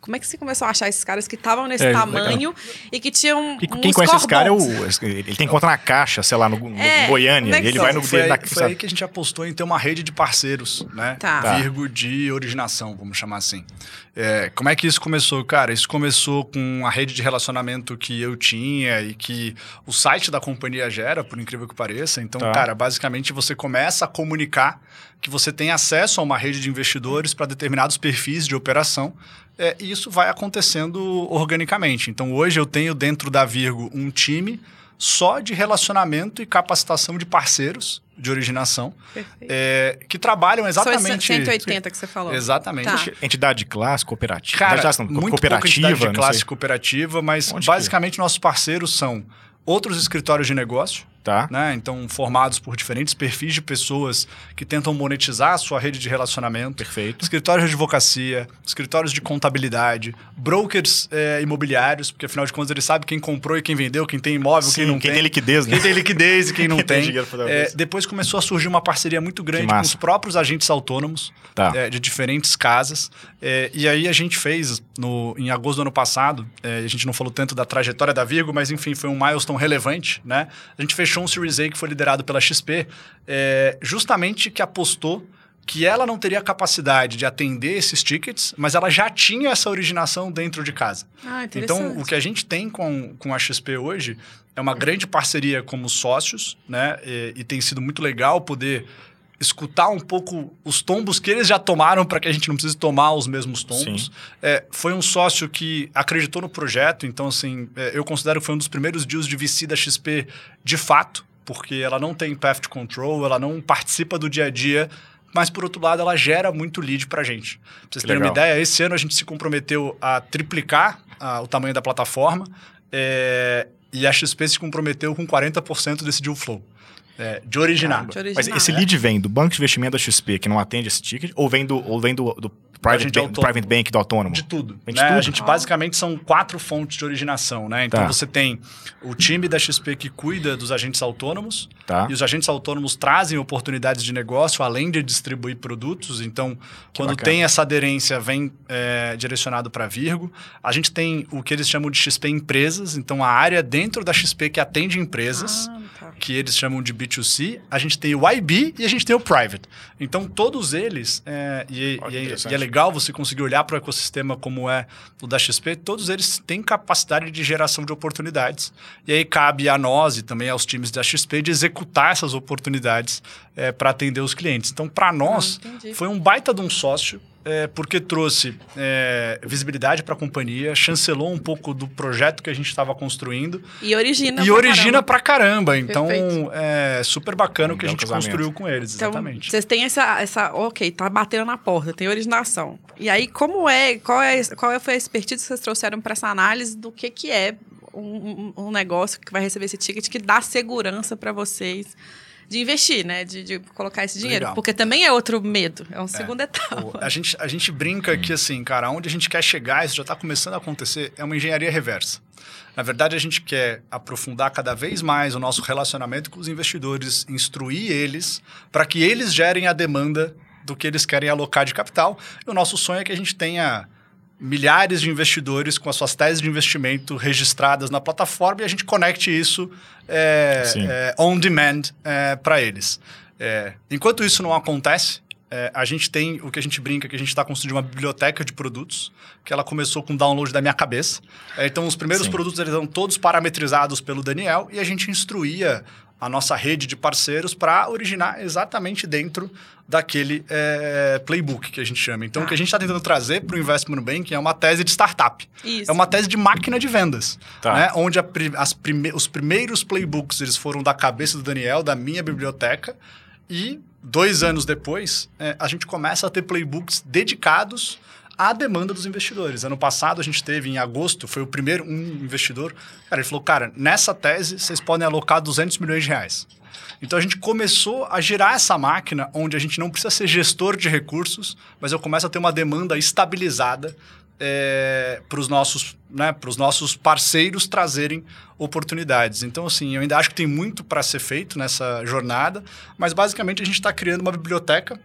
como é que você começou a achar esses caras que estavam nesse É, tamanho e que tinham E quem conhece esse cara é o. Ele tem conta na caixa, sei lá, no, no É, Goiânia. é e ele vai no Foi, dele aí, da, foi sabe? aí que a gente apostou em ter uma rede de parceiros, né? Tá. Tá. Virgo de originação, vamos chamar assim. É, como é que isso começou? Cara, isso começou com a rede de relacionamento que eu tinha e que o site da companhia gera, por incrível que pareça. Então, Tá. cara, basicamente você começa a comunicar que você tem acesso a uma rede de investidores para determinados perfis de operação. é, e isso vai acontecendo organicamente. Então, hoje eu tenho dentro da Virgo um time só de relacionamento e capacitação de parceiros de originação é, que trabalham exatamente. 180 que você falou. Exatamente. Tá. Entidade de classe, cooperativa. Cara, Entidade de classe, não, muito cooperativa. entidade de classe cooperativa, mas Onde que- basicamente nossos parceiros são outros escritórios de negócio, Tá. né? Então, formados por diferentes perfis de pessoas que tentam monetizar a sua rede de relacionamento. Perfeito. Escritórios de advocacia, escritórios de contabilidade, brokers eh, imobiliários, porque afinal de contas ele sabe quem comprou e quem vendeu, quem tem imóvel, Sim, quem não quem tem. tem liquidez, né? Quem tem liquidez e quem não Quem tem tem. É, depois começou a surgir uma parceria muito grande com os próprios agentes autônomos Tá. é, de diferentes casas. É, e aí a gente fez, no, em agosto do ano passado, é, a gente não falou tanto da trajetória da Virgo, mas enfim, foi um milestone relevante, né? A gente fechou um Series A que foi liderado pela XP, é, justamente que apostou que ela não teria capacidade de atender esses tickets, mas ela já tinha essa originação dentro de casa. Ah, Então, o que a gente tem com, com a XP hoje é uma grande parceria como sócios, né? E, e tem sido muito legal poder escutar um pouco os tombos que eles já tomaram para que a gente não precise tomar os mesmos tombos. É, foi um sócio que acreditou no projeto, então, assim, é, eu considero que foi um dos primeiros deals de VC da XP de fato, porque ela não tem path to control, ela não participa do dia a dia, mas, por outro lado, ela gera muito lead para a gente. Pra vocês terem uma ideia, esse ano a gente se comprometeu a triplicar ah, o tamanho da plataforma é, e a XP se comprometeu com 40% desse deal flow, é, de originar. De Mas original. esse lead vem do banco de investimento da XP, que não atende esse ticket, ou vem do, ou vem do, do private, bank, autônomo. private bank do autônomo? De tudo. Vem de né? tudo? A gente basicamente são quatro fontes de originação, né? Então Tá. você tem o time da XP que cuida dos agentes autônomos, Tá. e os agentes autônomos trazem oportunidades de negócio além de distribuir produtos. Então, quando bacana. tem essa aderência, vem é, direcionado para Virgo. A gente tem o que eles chamam de XP Empresas, então a área dentro da XP que atende empresas Ah, tá. que eles chamam de B2C, a gente tem o IB e a gente tem o Private. Então, todos eles, é, e, Olha e é, e é legal você conseguir olhar para o ecossistema como é o da XP, todos eles têm capacidade de geração de oportunidades. E aí cabe a nós e também aos times da XP de executar essas oportunidades para atender os clientes. Então, para nós, Ah, foi um baita de um sócio, é, porque trouxe é, visibilidade para a companhia, chancelou um pouco do projeto que a gente estava construindo E origina. e pra origina caramba. pra caramba. Então, Perfeito. é super bacana o que a É gente casamento. construiu com eles, Então, exatamente. vocês têm essa, essa. Ok, tá batendo na porta, tem originação. E aí, como é. Qual, é, qual foi a expertise que vocês trouxeram para essa análise do que, que é um, um- um negócio que vai receber esse ticket que dá segurança para vocês de investir, né? De, de colocar esse dinheiro. Legal. Porque também é outro medo, é uma segunda O- etapa. A gente, a gente brinca que, assim, cara, onde a gente quer chegar, isso já está começando a acontecer, é uma engenharia reversa. Na verdade, a gente quer aprofundar cada vez mais o nosso relacionamento com os investidores, instruir eles para que eles gerem a demanda do que eles querem alocar de capital. E o nosso sonho é que a gente tenha milhares de investidores com as suas teses de investimento registradas na plataforma e a gente conecte isso é, é, on demand para eles. É, enquanto isso não acontece, é, a gente tem o que a gente brinca, que a gente está construindo uma biblioteca de produtos, que ela começou com download da minha cabeça. É, então, os primeiros Sim. produtos eles eram todos parametrizados pelo Daniel e a gente instruía a nossa rede de parceiros para originar exatamente dentro daquele é, playbook que a gente chama. Então, o que a gente está tentando trazer para o Investment Banking é uma tese de startup. Isso. É uma tese de máquina de vendas, Tá. né? onde a as prime- os primeiros playbooks eles foram da cabeça do Daniel, da minha biblioteca, e dois anos depois é, a gente começa a ter playbooks dedicados à demanda dos investidores. Ano passado a gente teve, em agosto, foi o primeiro um investidor, cara, ele falou, cara, nessa tese vocês podem alocar 200 milhões de reais. Então a gente começou a girar essa máquina onde a gente não precisa ser gestor de recursos, mas eu começo a ter uma demanda estabilizada é, para os nossos, né, nossos parceiros trazerem oportunidades. Então, assim, eu ainda acho que tem muito para ser feito nessa jornada, mas basicamente a gente está criando uma biblioteca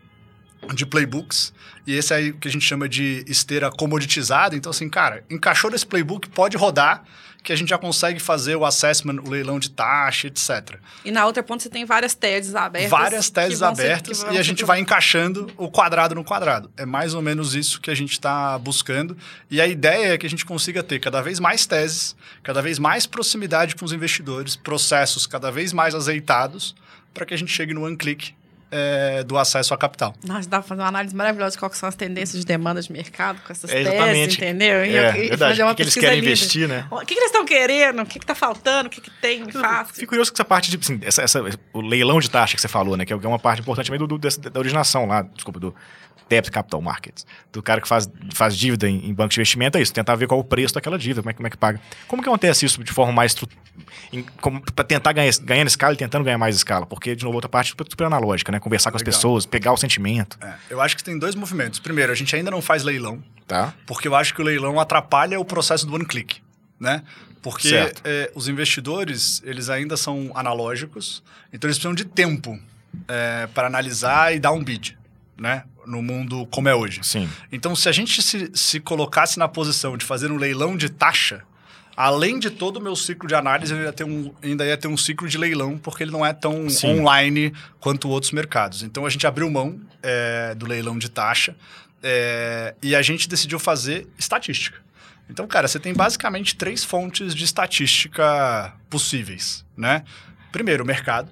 de playbooks, e esse aí que a gente chama de esteira comoditizada. Então, assim, cara, encaixou nesse playbook, pode rodar, que a gente já consegue fazer o assessment, o leilão de taxa, etc. E na outra ponta você tem várias teses abertas. Várias teses abertas ser, e a gente vai encaixando o quadrado no quadrado. É mais ou menos isso que a gente está buscando. E a ideia é que a gente consiga ter cada vez mais teses, cada vez mais proximidade com os investidores, processos cada vez mais azeitados, para que a gente chegue no one click é, do acesso à capital. Nossa, dá para fazer uma análise maravilhosa de quais são as tendências de demanda de mercado com essas é, teses, entendeu? E, é, e verdade. fazer uma o que, eles querem ali, investir, né? O que, que eles estão querendo? O que está faltando? O que, que tem? Fácil. Fico curioso com essa parte de, assim, essa, essa, o leilão de taxa que você falou, né? Que é uma parte importante também do, do, da originação lá, desculpa, do, Debt Capital Markets, do cara que faz, faz dívida em, em banco de investimento, é isso, tentar ver qual é o preço daquela dívida, como é, como é que paga. Como que acontece isso de forma mais. para tentar ganhar, ganhar escala e tentando ganhar mais escala? Porque, de novo, outra parte super, super analógica, né? Conversar com Legal. as pessoas, pegar o sentimento. É, eu acho que tem dois movimentos. Primeiro, a gente ainda não faz leilão. Tá. Porque eu acho que o leilão atrapalha o processo do one click, né? Porque é, os investidores, eles ainda são analógicos, então eles precisam de tempo é, para analisar e dar um bid, né? no mundo como é hoje. Sim. Então, se a gente se, se colocasse na posição de fazer um leilão de taxa, além de todo o meu ciclo de análise, eu ia ter um, ainda ia ter um ciclo de leilão, porque ele não é tão Sim. online quanto outros mercados. Então, a gente abriu mão é, do leilão de taxa é, e a gente decidiu fazer estatística. Então, cara, você tem basicamente três fontes de estatística possíveis, né? Primeiro, o mercado.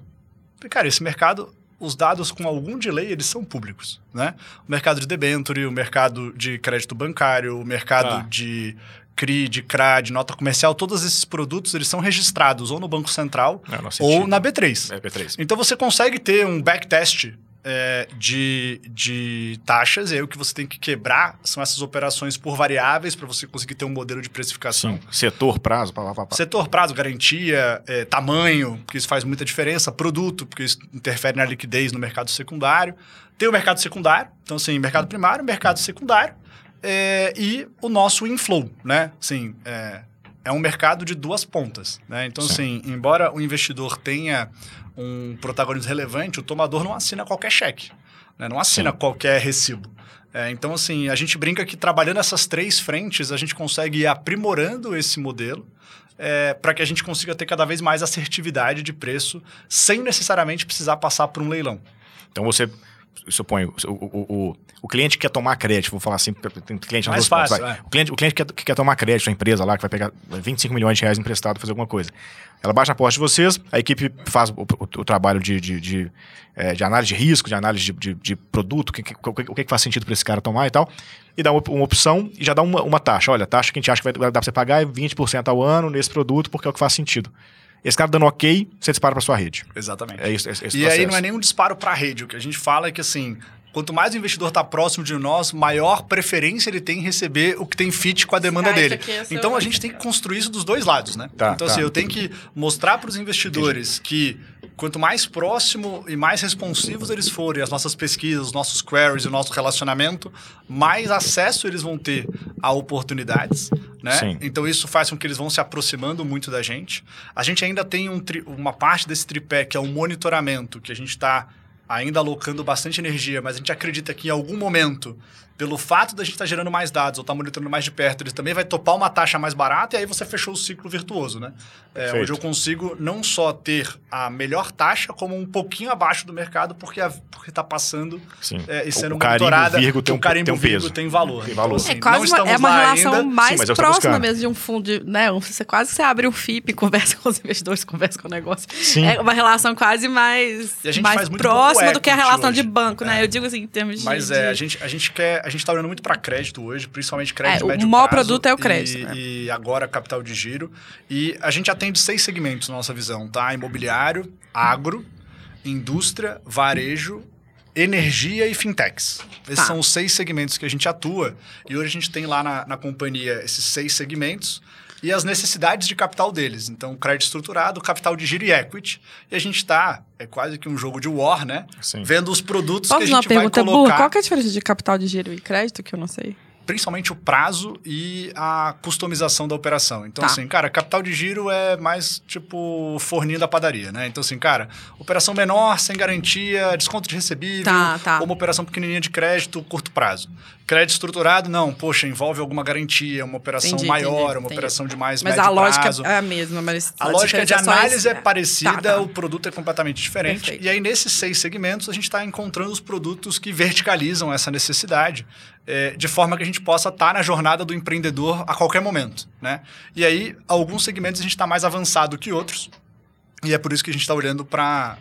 Cara, esse mercado os dados com algum delay, eles são públicos, né? O mercado de debenture, o mercado de crédito bancário, o mercado ah. de CRI, de CRA, de nota comercial, todos esses produtos, eles são registrados ou no Banco Central é, ou na B3. É, B3. Então, você consegue ter um backtest é, de, de taxas, e aí o que você tem que quebrar são essas operações por variáveis para você conseguir ter um modelo de precificação. Sim. Setor, prazo, pá, pá, pá. Setor, prazo, garantia, é, tamanho, porque isso faz muita diferença, produto, porque isso interfere na liquidez no mercado secundário. Tem o mercado secundário, então assim, mercado primário, mercado secundário, é, e o nosso inflow, né? Assim, é, é um mercado de duas pontas, né? Então, Sim. assim, embora o investidor tenha um protagonismo relevante, o tomador não assina qualquer cheque, né? não assina Sim. qualquer recibo. É, então, assim, a gente brinca que trabalhando essas três frentes, a gente consegue ir aprimorando esse modelo é, para que a gente consiga ter cada vez mais assertividade de preço, sem necessariamente precisar passar por um leilão. Então, você suponho, o, o, o, o, cliente quer tomar crédito, vou falar assim, tem cliente Mais fácil, é. o, cliente, o cliente quer, quer tomar crédito, a empresa lá, que vai pegar 25 milhões de reais emprestado para fazer alguma coisa. Ela baixa a porta de vocês, a equipe faz o, trabalho de, de, de, é, de, análise de risco, de análise de, de produto, o que, que, que, que faz sentido para esse cara tomar e tal, e dá uma, uma opção e já dá uma, uma, taxa. Olha, a taxa que a gente acha que vai dar para você pagar é 20% ao ano nesse produto, porque é o que faz sentido. Esse cara dando ok, você dispara para sua rede. Exatamente. É isso, é, é esse e processo. aí não é nenhum disparo para a rede. O que a gente fala é que assim, Quanto mais o investidor está próximo de nós, maior preferência ele tem em receber o que tem fit com a demanda dele. É então a gente tem que construir isso dos dois lados, né? Tá, então, assim, tá. assim, eu tenho que mostrar para os investidores Entendi. que quanto mais próximo e mais responsivos eles forem às nossas pesquisas, os nossos queries, o nosso relacionamento, mais acesso eles vão ter a oportunidades. Né? Então isso faz com que eles vão se aproximando muito da gente. A gente ainda tem um uma parte desse tripé que é o monitoramento, que a gente está ainda alocando bastante energia, mas a gente acredita que em algum momento pelo fato da gente estar tá gerando mais dados ou estar tá monitorando mais de perto, ele também vai topar uma taxa mais barata e aí você fechou o ciclo virtuoso, né? É, onde eu consigo não só ter a melhor taxa, como um pouquinho abaixo do mercado, porque está passando é, e sendo o monitorada. Virgo tem um, o carimbo tem um peso. tem valor. Tem valor. Então, assim, é quase uma, é uma relação ainda. mais Sim, próxima mesmo de um fundo, de, né? Você quase você abre um FIP, conversa com os investidores, conversa com o negócio. Sim. É uma relação quase mais, mais próxima do que a relação hoje. de banco, né? É. Eu digo assim, em termos de... Mas é, a gente, a gente quer... A gente está olhando muito para crédito hoje, principalmente crédito é, médio O maior produto é o crédito. E, né? e agora capital de giro. E a gente atende seis segmentos na nossa visão, tá? Imobiliário, agro, indústria, varejo, energia e fintechs. Esses tá. são os seis segmentos que a gente atua. E hoje a gente tem lá na, na companhia esses seis segmentos e as necessidades de capital deles. Então, crédito estruturado, capital de giro e equity. E a gente está, é quase que um jogo de war, né? Sim. Vendo os produtos Posso que a gente vai colocar... Burra, qual é a diferença de capital de giro e crédito, que eu não sei? Principalmente o prazo e a customização da operação. Então, Tá. assim, cara, capital de giro é mais tipo forninho da padaria, né? Então, assim, cara, operação menor, sem garantia, desconto de recebível, Tá, tá. ou uma operação pequenininha de crédito, curto prazo. Crédito estruturado, não, poxa, envolve alguma garantia, uma operação Entendi, maior, entendi, uma entendi. operação de mais Mas médio a lógica prazo. é a mesma, mas A lógica de diferença só análise esse- é parecida, Tá, tá. o produto é completamente diferente. Perfeito. E aí, nesses seis segmentos, a gente está encontrando os produtos que verticalizam essa necessidade, é, de forma que a gente possa estar na jornada do empreendedor a qualquer momento. Né? E aí, alguns segmentos a gente está mais avançado que outros. E é por isso que a gente está olhando para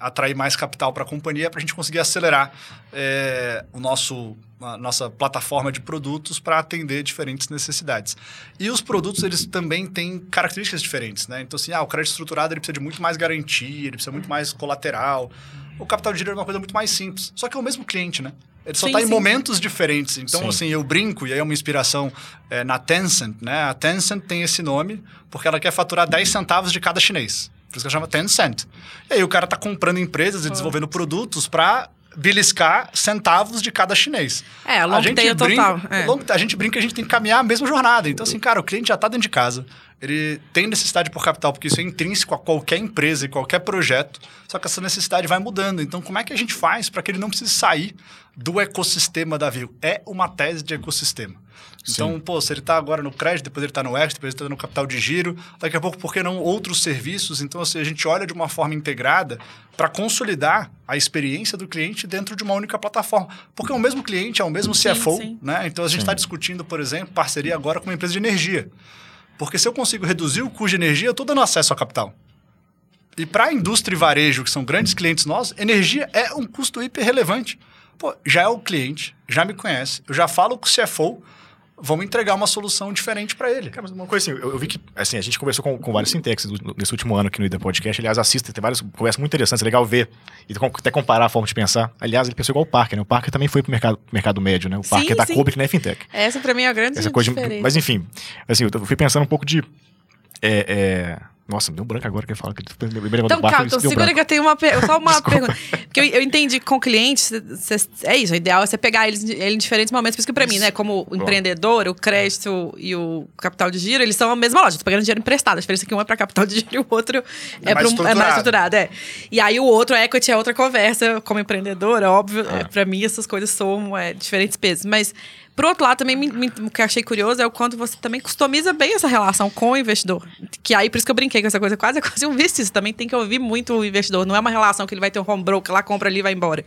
atrair mais capital para a companhia, para a gente conseguir acelerar é, o nosso, a nossa plataforma de produtos para atender diferentes necessidades. E os produtos, eles também têm características diferentes. Né? Então, assim, ah, o crédito estruturado ele precisa de muito mais garantia, ele precisa muito mais colateral. O capital de giro é uma coisa muito mais simples. Só que é o mesmo cliente, né? Ele só está em sim. momentos diferentes. Então, Sim. assim, eu brinco, e aí é uma inspiração é, na Tencent, né? A Tencent tem esse nome porque ela quer faturar 10 centavos de cada chinês. Por isso que ela chama Tencent. E aí o cara está comprando empresas e desenvolvendo produtos para beliscar centavos de cada chinês. É, long tail brinca, total, é. long- a gente brinca que a gente tem que caminhar a mesma jornada. Então, assim, cara, o cliente já está dentro de casa. Ele tem necessidade por capital, porque isso é intrínseco a qualquer empresa e qualquer projeto. Só que essa necessidade vai mudando. Então, como é que a gente faz para que ele não precise sair do ecossistema da Vivo? É uma tese de ecossistema. Então, pô, se ele está agora no crédito, depois ele está no equity, depois ele está no capital de giro, daqui a pouco, por que não outros serviços? Então, assim, a gente olha de uma forma integrada para consolidar a experiência do cliente dentro de uma única plataforma. Porque é o mesmo cliente, é o mesmo Sim, CFO, sim. né? Então, a gente Sim. está discutindo, por exemplo, parceria agora com uma empresa de energia. Porque se eu consigo reduzir o custo de energia, eu estou dando acesso ao capital. E para a indústria e varejo, que são grandes clientes nossos, energia é um custo hiper relevante. Pô, já é o cliente, já me conhece, eu já falo com o CFO, vamos entregar uma solução diferente para ele. Cara, mas uma coisa assim, eu, eu vi que, assim, a gente conversou com, com vários fintechs nesse último ano aqui no Ida Podcast. Aliás, assista, tem várias conversas muito interessantes, é legal ver e até comparar a forma de pensar. Aliás, ele pensou igual o Parker, né? O Parker também foi pro mercado, mercado médio, né? O Sim, Parker é da sim. Kobe, que não é fintech. Essa pra mim é a grande Essa coisa de-. Mas enfim, assim, eu fui pensando um pouco de. é, é, Nossa, me deu branco agora que eu falo que eu lembrei Então, calma, então isso segura branco. que eu tenho uma, só uma pergunta. Porque eu, eu entendi que com clientes, cê- cê- é isso, o ideal é você pegar eles ele em diferentes momentos. Por isso que pra mim, né, como o empreendedor, o crédito e o capital de giro, eles são a mesma loja. Tô pegando dinheiro emprestado. A diferença é que um é pra capital de giro e o outro é, mais pra um- é mais estruturado. estruturado. É. E aí o outro, equity, é outra conversa. Como empreendedor, é óbvio, é, pra mim essas coisas são é, diferentes pesos. Mas, por outro lado, também me- me- o que eu achei curioso é o quanto você também customiza bem essa relação com o investidor. Que aí, por isso que eu brinquei com essa coisa, quase é quase um vício. Você também tem que ouvir muito o investidor. Não é uma relação que ele vai ter um home broker lá, compra ali e vai embora.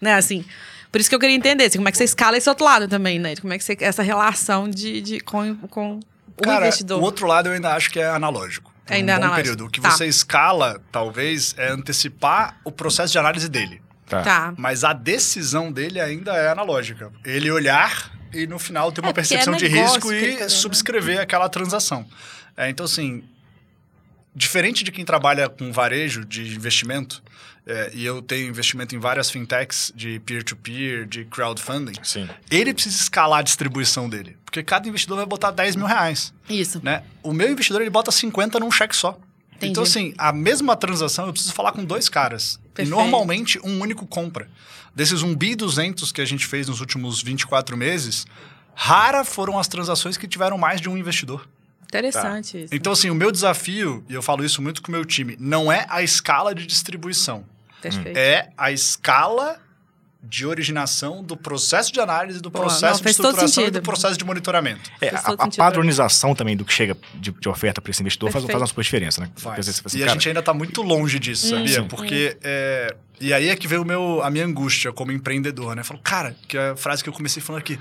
Né, assim. Por isso que eu queria entender, assim, como é que você escala esse outro lado também, né? Como é que você, essa relação de, de, com, com o Cara, investidor. o outro lado eu ainda acho que é analógico. por Ainda é um bom analógico. período. O que Tá. você escala, talvez, é antecipar o processo de análise dele. Tá. Tá. Mas a decisão dele ainda é analógica. Ele olhar e no final ter uma É, porque percepção é de risco e né? subscrever aquela transação. É, então, assim, diferente de quem trabalha com varejo de investimento, é, e eu tenho investimento em várias fintechs de peer-to-peer, de crowdfunding, Sim. ele precisa escalar a distribuição dele. Porque cada investidor vai botar 10 mil reais. Isso. Né? O meu investidor ele bota 50 num cheque só. Entendi. Então, assim, a mesma transação eu preciso falar com dois caras. E Perfeito. normalmente um único compra. Desses 1 bi 200 que a gente fez nos últimos 24 meses, rara foram as transações que tiveram mais de um investidor. Interessante isso. Então, assim, o meu desafio, e eu falo isso muito com o meu time, não é a escala de distribuição, Perfeito. é a escala de originação do processo de análise, do Pô, processo não, de estruturação e do processo de monitoramento. É, a, a padronização também do que chega de, de oferta para esse investidor faz, Perfeito. faz uma super diferença, né? Faz. Assim, e a cara, gente ainda está muito longe disso, Hum, sabia? Sim. Porque. é, E aí é que veio o meu, a minha angústia como empreendedor, né? Falou, cara, que é a frase que eu comecei falando aqui.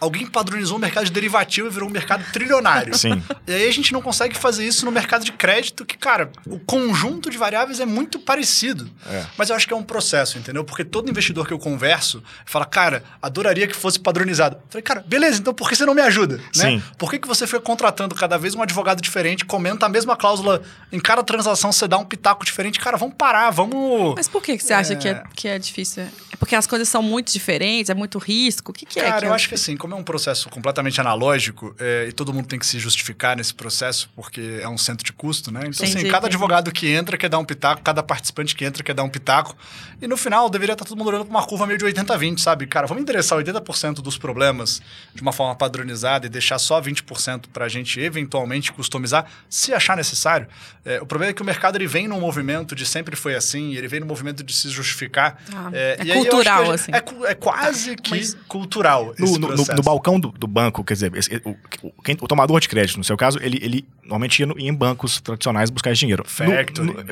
Alguém padronizou o mercado de derivativo e virou um mercado trilionário. Sim. E aí a gente não consegue fazer isso no mercado de crédito, que, cara, o conjunto de variáveis é muito parecido. É. Mas eu acho que é um processo, entendeu? Porque todo investidor que eu converso fala, cara, adoraria que fosse padronizado. Eu falei, cara, beleza, então por que você não me ajuda? Né? Sim. Por que, que você foi contratando cada vez um advogado diferente, comenta a mesma cláusula em cada transação, você dá um pitaco diferente? Cara, vamos parar, vamos. Mas por que que você acha que, é, que é difícil? É porque as coisas são muito diferentes, é muito risco? O que, que é? Cara, eu acho que assim, como é um processo completamente analógico é, e todo mundo tem que se justificar nesse processo porque é um centro de custo, né? Então, assim, Entendi, cada entendi. advogado que entra quer dar um pitaco, cada participante que entra quer dar um pitaco. E no final deveria estar todo mundo olhando para uma curva meio de 80-20, sabe? Cara, vamos endereçar 80% dos problemas de uma forma padronizada e deixar só 20% para a gente eventualmente customizar, se achar necessário. É, o problema é que o mercado ele vem num movimento de sempre foi assim, ele vem num movimento de se justificar. Ah, É, é e que cultural, gente- assim. É, é quase que Mas- cultural No, esse no- no- no balcão do, do banco, quer dizer, esse- o, o- quem- o tomador de crédito, no seu caso, ele, ele normalmente ia no- em bancos tradicionais buscar esse dinheiro. Factory. No-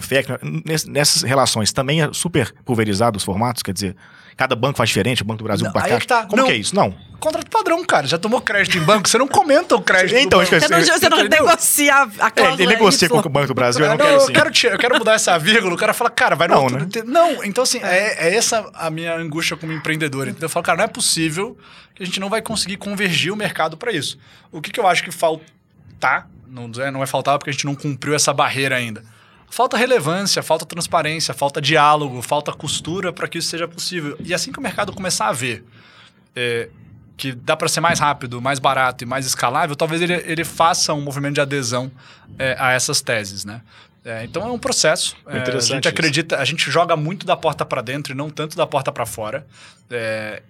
no- nessas relações também é super pulverizado os formatos, quer dizer, cada banco faz diferente, o Banco do Brasil, Não, o Banco aí é Caixa. tá. Como Não. que é isso? Não. Contrato padrão, cara. Já tomou crédito em banco, você não comenta o crédito. Então, banco. acho que Você não, você não Entendeu? negocia a É, cláusula ele negocia com o Banco do Brasil, eu não não, quero assim. eu, quero tirar- eu quero mudar essa vírgula. O cara fala, cara, vai no Não, outro- né? te- Não, então assim, é, é essa a minha angústia como empreendedor. Então eu falo, cara, não é possível que a gente não vai conseguir convergir o mercado para isso. O que, que eu acho que falta, não, é- não é faltar porque a gente não cumpriu essa barreira ainda. Falta relevância, falta transparência, falta diálogo, falta costura para que isso seja possível. E assim que o mercado começar a ver é, que dá para ser mais rápido, mais barato e mais escalável, talvez ele, ele faça um movimento de adesão é, a essas teses, né? É, então é um processo. É, a Interessante gente isso. acredita, a gente joga muito da porta para dentro e não tanto da porta para fora. É,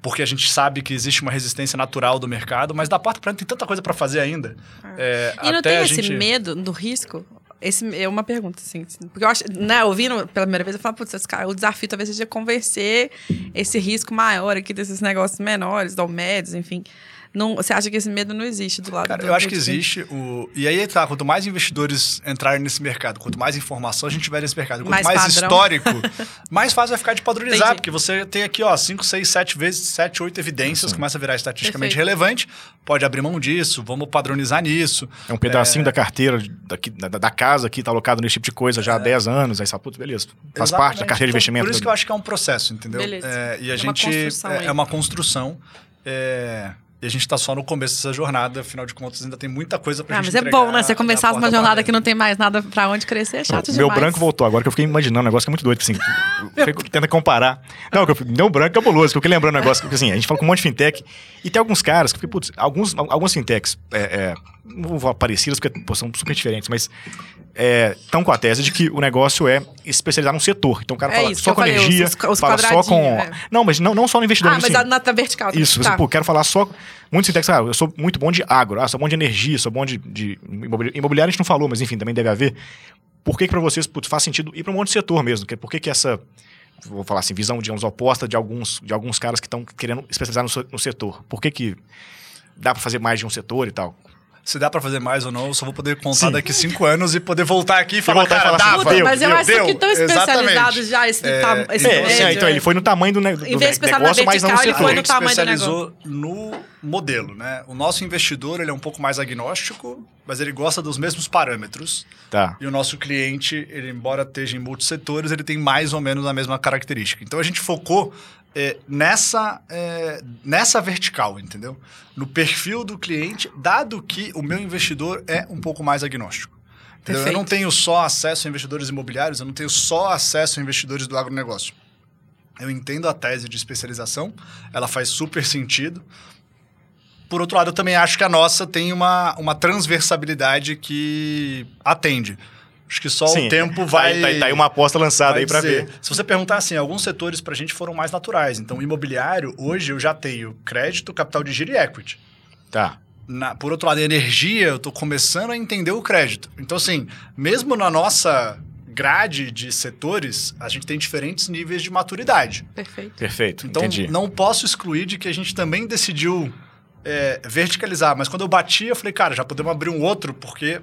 porque a gente sabe que existe uma resistência natural do mercado, mas da porta para dentro tem tanta coisa para fazer ainda. É, E não até tem a esse gente... medo do risco? Esse é uma pergunta, assim. Porque eu acho, né, ouvindo pela primeira vez, eu falo, putz, cara, o desafio talvez seja convencer esse risco maior aqui desses negócios menores, ou médios, enfim. Não, você acha que esse medo não existe do lado Cara, do eu acho que existe. O... E aí tá, quanto mais investidores entrarem nesse mercado, quanto mais informação a gente tiver nesse mercado, quanto Mais mais, histórico, mais fácil vai ficar de padronizar, Entendi. porque você tem aqui, ó, 5, 6, 7 vezes, 7, 8 evidências, começa a virar estatisticamente Perfeito. relevante, pode abrir mão disso, vamos padronizar nisso. É um pedacinho da carteira daqui, da, da casa que está alocado nesse tipo de coisa já há 10 anos. Aí putz, beleza. Faz Exatamente. parte da carteira de Então, investimento. Por isso que eu acho que é um processo, entendeu? Beleza. É, e a É uma gente. construção é, é uma construção. é, e a gente tá só no começo dessa jornada, afinal de contas, ainda tem muita coisa pra Ah, gente mas é bom, né? Você começar uma jornada que não tem mais nada pra onde crescer, é chato O demais. meu branco voltou agora, que eu fiquei imaginando um negócio que é muito doido, assim. Tenta comparar. Não, que eu, meu branco é cabuloso, que eu fiquei lembrando um negócio, porque assim, a gente fala com um monte de fintech, e tem alguns caras que, eu fiquei, putz, alguns, algumas fintechs, é, é, não vou falar parecidas, porque são super diferentes, mas estão com a tese de que o negócio é especializar num setor. Então o cara É fala só com falei, energia, os- os fala só com... é. Não, mas não, não só no investidor. Ah, mas assim, a nota vertical. isso, tá. você, pô, quero falar só. Muitos fintechs, ah, eu sou muito bom de agro, ah, sou bom de energia, sou bom de, de imobiliário. A gente não falou, mas enfim, também deve haver. Por que, que para vocês putz, faz sentido ir para um monte de setor mesmo? Por que, que essa, vou falar assim, visão, digamos, oposta de alguns, de alguns caras que estão querendo especializar no, no setor? Por que, que dá para fazer mais de um setor e tal? Se dá pra fazer mais ou não, eu só vou poder contar Sim. daqui cinco anos e poder voltar aqui e falar, voltar e cara, falar assim, dava, Puta, mas eu deu, acho deu. que estão Exatamente. especializados já, esse, É, tam- esse É, médio, é, então ele foi no tamanho do, ne do Em vez de ne- pensar na negócio, mas não no vertical, ele foi a no gente tamanho do especializou no modelo, né? O nosso investidor, ele é um pouco mais agnóstico, mas ele gosta dos mesmos parâmetros. Tá. E o nosso cliente, ele embora esteja em multissetores, ele tem mais ou menos a mesma característica. Então a gente focou é, nessa, é, nessa vertical, entendeu? No perfil do cliente, dado que o meu investidor é um pouco mais agnóstico. Eu não tenho só acesso a investidores imobiliários, eu não tenho só acesso a investidores do agronegócio. Eu entendo a tese de especialização, ela faz super sentido. Por outro lado, eu também acho que a nossa tem uma, uma transversalidade que atende. Acho que só Sim, o tempo tá- vai. Tá, tá aí uma aposta lançada vai aí para ver. Se você perguntar assim, alguns setores para a gente foram mais naturais. Então, imobiliário, hoje eu já tenho crédito, capital de giro e equity. Tá. Na- por outro lado, energia, eu estou começando a entender o crédito. Então, assim, mesmo na nossa grade de setores, a gente tem diferentes níveis de maturidade. Perfeito. Perfeito. Então, entendi. não posso excluir de que a gente também decidiu é, verticalizar. Mas quando eu bati, eu falei, cara, já podemos abrir um outro, porque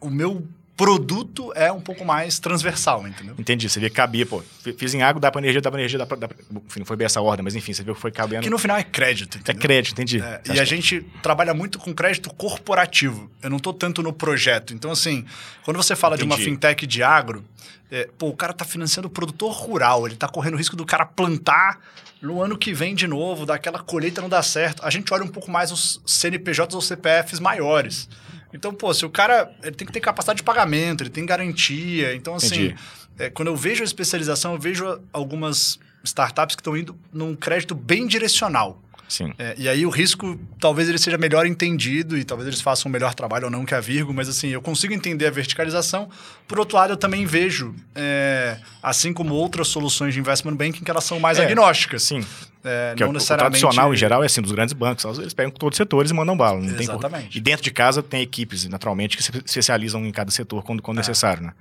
o meu produto é um pouco mais transversal, entendeu? Entendi, você vê que cabia, pô. Fiz em água, dá pra energia, dá pra energia, dá pra. Dá pra... Enfim, não foi bem essa ordem, mas enfim, você viu que foi cabendo. Que no final é crédito, É entendeu? crédito, entendi. É, Você e a que- gente trabalha muito com crédito corporativo. Eu não tô tanto no projeto. Então, assim, quando você fala de uma Entendi. fintech de agro, é, pô, o cara tá financiando o produtor rural, ele tá correndo o risco do cara plantar no ano que vem de novo, daquela colheita não dá certo. A gente olha um pouco mais os CNPJs ou CPFs maiores. Então, pô, se o cara ele tem que ter capacidade de pagamento, ele tem garantia. Então, assim, é, quando eu vejo a especialização, eu vejo algumas startups que estão indo num crédito bem direcional. Sim. É, e aí o risco, talvez ele seja melhor entendido e talvez eles façam um melhor trabalho ou não que a Virgo, mas assim, eu consigo entender a verticalização. Por outro lado, eu também vejo, é, assim como outras soluções de investment banking, que elas são mais É, agnósticas. Sim. É, é não o, o necessariamente... tradicional, em geral, é assim, dos grandes bancos. Eles pegam todos os setores e mandam bala. Não Tem Exatamente. e dentro de casa tem equipes, naturalmente, que se especializam em cada setor quando, É. quando necessário, né?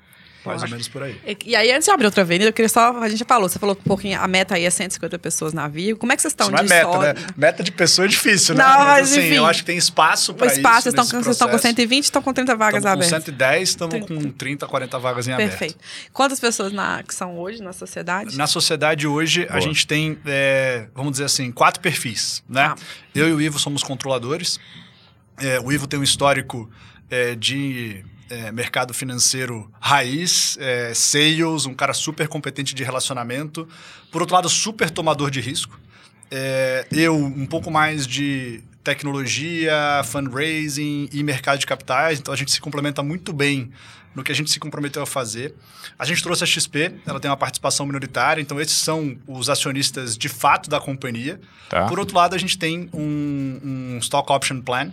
Mais ou menos por aí. E, e aí, antes de abrir outra avenida, eu queria só. A gente já falou, você falou um pouquinho, a meta aí é 150 pessoas na Vigo. Como é que vocês estão Isso não é de meta, né? Meta de pessoa é difícil, né? Não, mas assim, enfim. eu acho que tem espaço para isso. espaço, vocês estão, nesse com- vocês estão com processo. 120, estão com 30 vagas Estamos com abertas. 110, estamos com 30, 40 vagas em aberto. Perfeito. Quantas pessoas na, que são hoje na sociedade? Na sociedade hoje, a Boa. gente tem, é, vamos dizer assim, quatro perfis, né? Ah. Eu e o Ivo somos controladores. É, o Ivo tem um histórico é, de é, mercado financeiro raiz, é, sales, um cara super competente de relacionamento. Por outro lado, super tomador de risco. É, eu, um pouco mais de tecnologia, fundraising e mercado de capitais. Então, a gente se complementa muito bem no que a gente se comprometeu a fazer. A gente trouxe a XP, ela tem uma participação minoritária, então esses são os acionistas de fato da companhia. Tá. Por outro lado, a gente tem um, um stock option plan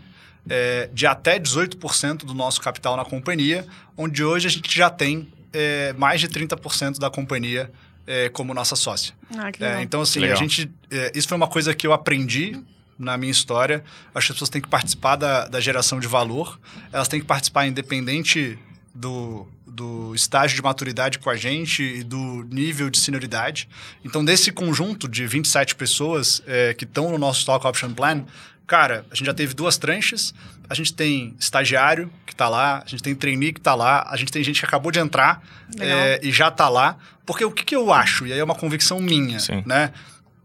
é, de até 18% do nosso capital na companhia, onde hoje a gente já tem é, mais de 30% da companhia é, como nossa sócia. Ah, que É, legal. então, assim, Legal. a gente. é, isso foi uma coisa que eu aprendi na minha história. Acho que as pessoas têm que participar da, da geração de valor. Elas têm que participar independente do, do estágio de maturidade com a gente e do nível de senioridade. Então, desse conjunto de 27 pessoas é, que estão no nosso Stock Option Plan, cara, a gente já teve duas tranches. A gente tem estagiário que está lá, a gente tem trainee que está lá, a gente tem gente que acabou de entrar é, e já está lá. Porque o que, que eu acho, e aí é uma convicção minha, Sim. né?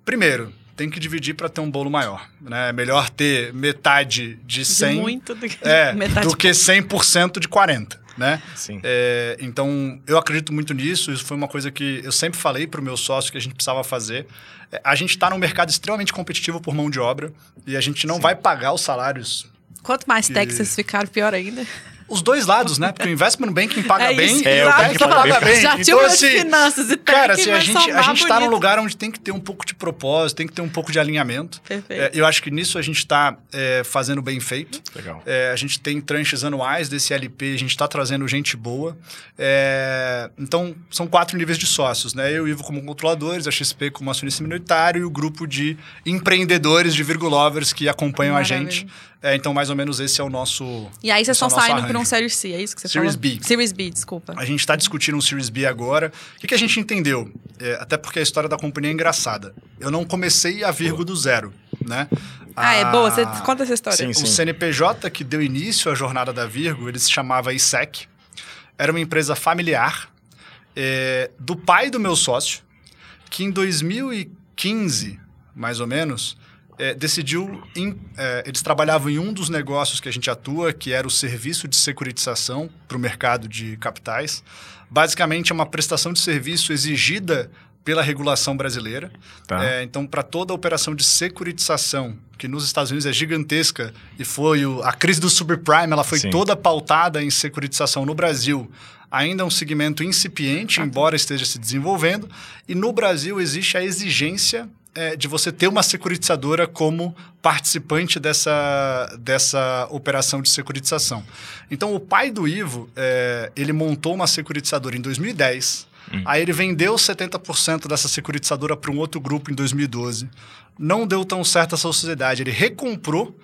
Primeiro, tem que dividir para ter um bolo maior. Né? É melhor ter metade de De 100 muito do que é, metade. do que 100% de 40, né? Sim. É, então, eu acredito muito nisso. Isso foi uma coisa que eu sempre falei para o meu sócio que a gente precisava fazer. É, A gente está num mercado extremamente competitivo por mão de obra e a gente não vai pagar os salários. Quanto mais que- tech vocês ficaram, pior ainda. Os dois lados, né? Porque o investment banking paga É bem isso, e é, o banking paga paga bem. Já tinha Então, assim, finanças e tech Cara, assim, a gente, a gente tá num lugar onde tem que ter um pouco de propósito, tem que ter um pouco de alinhamento. Perfeito. É, eu acho que nisso a gente está fazendo bem feito. Legal. É, a gente tem tranches anuais desse LP, a gente está trazendo gente boa. É, então, são quatro níveis de sócios, né? Eu e o Ivo como controladores, a XP como acionista minoritário e o grupo de empreendedores de Virgulovers que acompanham a Maravilha. gente. É, então, mais ou menos esse é o nosso. E aí vocês é estão saindo por um. Series C, é isso que você Series falou? B. Series B, desculpa. A gente está discutindo um Series B agora. O que, que a gente entendeu? É, até porque a história da companhia é engraçada. Eu não comecei a Virgo do zero, né? Ah, é boa. Você conta essa história. Sim, O CNPJ que deu início à jornada da Virgo, ele se chamava ISEC. Era uma empresa familiar é, do pai do meu sócio, que em 2015, mais ou menos, é, decidiu. em- é, eles trabalhavam em um dos negócios que a gente atua, que era o serviço de securitização para o mercado de capitais. Basicamente, é uma prestação de serviço exigida pela regulação brasileira. Tá. É, então, para toda a operação de securitização, que nos Estados Unidos é gigantesca, e foi o- a crise do subprime, ela foi Sim. toda pautada em securitização no Brasil. Ainda é um segmento incipiente, embora esteja se desenvolvendo. E no Brasil existe a exigência é, de você ter uma securitizadora como participante dessa, dessa operação de securitização. Então, o pai do Ivo, é, ele montou uma securitizadora em 2010. Aí ele vendeu 70% dessa securitizadora para um outro grupo em 2012. Não deu tão certo essa sociedade. Ele recomprou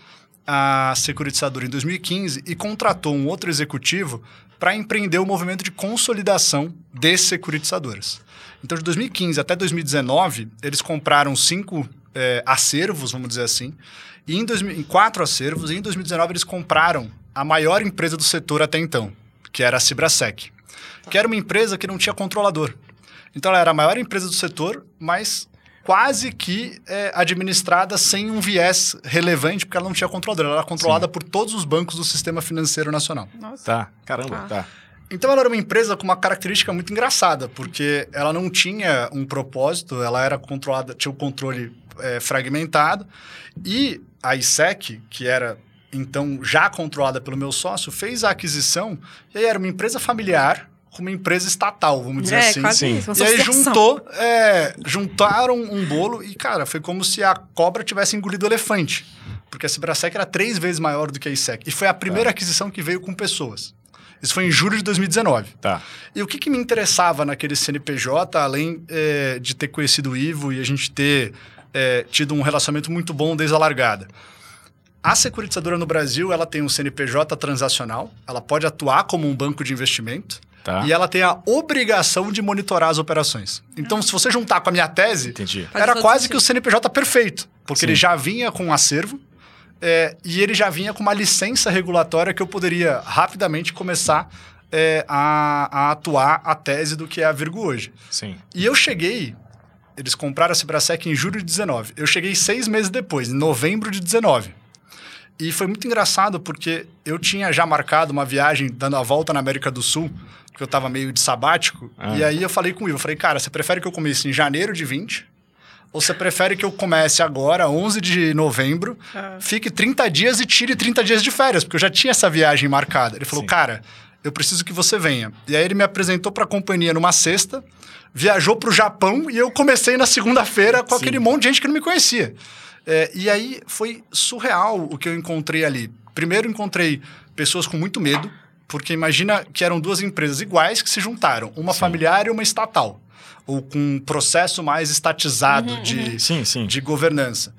a securitizadora em 2015 e contratou um outro executivo para empreender o movimento de consolidação de securitizadoras. Então, de 2015 até 2019, eles compraram cinco eh, acervos, vamos dizer assim, e em, 2000 em quatro acervos, e em 2019 eles compraram a maior empresa do setor até então, que era a Cibrasec, que era uma empresa que não tinha controlador. Então, ela era a maior empresa do setor, mas quase que é, administrada sem um viés relevante, porque ela não tinha controlador. Ela era controlada por todos os bancos do sistema financeiro nacional. Nossa. Tá. Caramba, Tá. tá. Então ela era uma empresa com uma característica muito engraçada, porque ela não tinha um propósito, ela era controlada, tinha o controle é, fragmentado, e a ISEC, que era então já controlada pelo meu sócio, fez a aquisição, e aí era uma empresa familiar, com uma empresa estatal, vamos dizer é, assim. quase Sim. isso. Uma E aí juntou, é, juntaram um bolo e, cara, foi como se a cobra tivesse engolido o elefante. Porque a Cibrasec era três vezes maior do que a ISEC. E foi a primeira aquisição que veio com pessoas. Isso foi em julho de 2019. Tá. E o que, que me interessava naquele CNPJ, além é, de ter conhecido o Ivo e a gente ter é, tido um relacionamento muito bom desde a largada? A securitizadora no Brasil, ela tem um CNPJ transacional, ela pode atuar como um banco de investimento Tá. e ela tem a obrigação de monitorar as operações. Então, se você juntar com a minha tese, Entendi. Era quase sentido. que o CNPJ perfeito, porque Sim. ele já vinha com um acervo é, e ele já vinha com uma licença regulatória que eu poderia rapidamente começar é, a, a atuar a tese do que é a Virgo hoje. Sim. E eu cheguei, eles compraram a Cibrasec em julho de 19. Eu cheguei seis meses depois, em novembro de 19. E foi muito engraçado porque eu tinha já marcado uma viagem dando a volta na América do Sul, porque eu tava meio de sabático. Ah. E aí eu falei com o Ivo, eu falei, cara, você prefere que eu comece em janeiro de 20? Ou você prefere que eu comece agora, 11 de novembro, Ah. fique 30 dias e tire 30 dias de férias? Porque eu já tinha essa viagem marcada. Ele falou, Sim. cara, eu preciso que você venha. E aí ele me apresentou para a companhia numa sexta, viajou para o Japão e eu comecei na segunda-feira com Sim. aquele monte de gente que não me conhecia. É, e aí foi surreal o que eu encontrei ali. Primeiro encontrei pessoas com muito medo, porque imagina que eram duas empresas iguais que se juntaram, uma familiar e uma estatal, ou com um processo mais estatizado de, Sim, sim. de governança.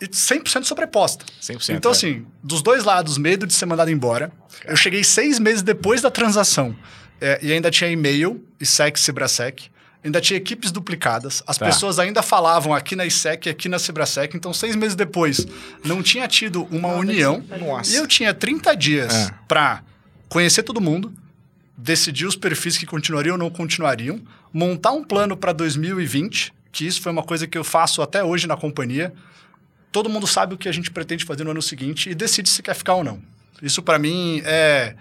E 100% sobreposta. 100%. Então, é. assim, dos dois lados, medo de ser mandado embora. Eu cheguei seis meses depois da transação é, e ainda tinha e-mail, ISEC, Cibrasec. Ainda tinha equipes duplicadas. As Tá. pessoas ainda falavam aqui na ISEC e aqui na Cibrasec. Então, seis meses depois, não tinha tido uma união. Nossa. E eu tinha 30 dias É. para conhecer todo mundo, decidir os perfis que continuariam ou não continuariam, montar um plano para 2020, que isso foi uma coisa que eu faço até hoje na companhia. Todo mundo sabe o que a gente pretende fazer no ano seguinte e decide se quer ficar ou não. Isso para mim é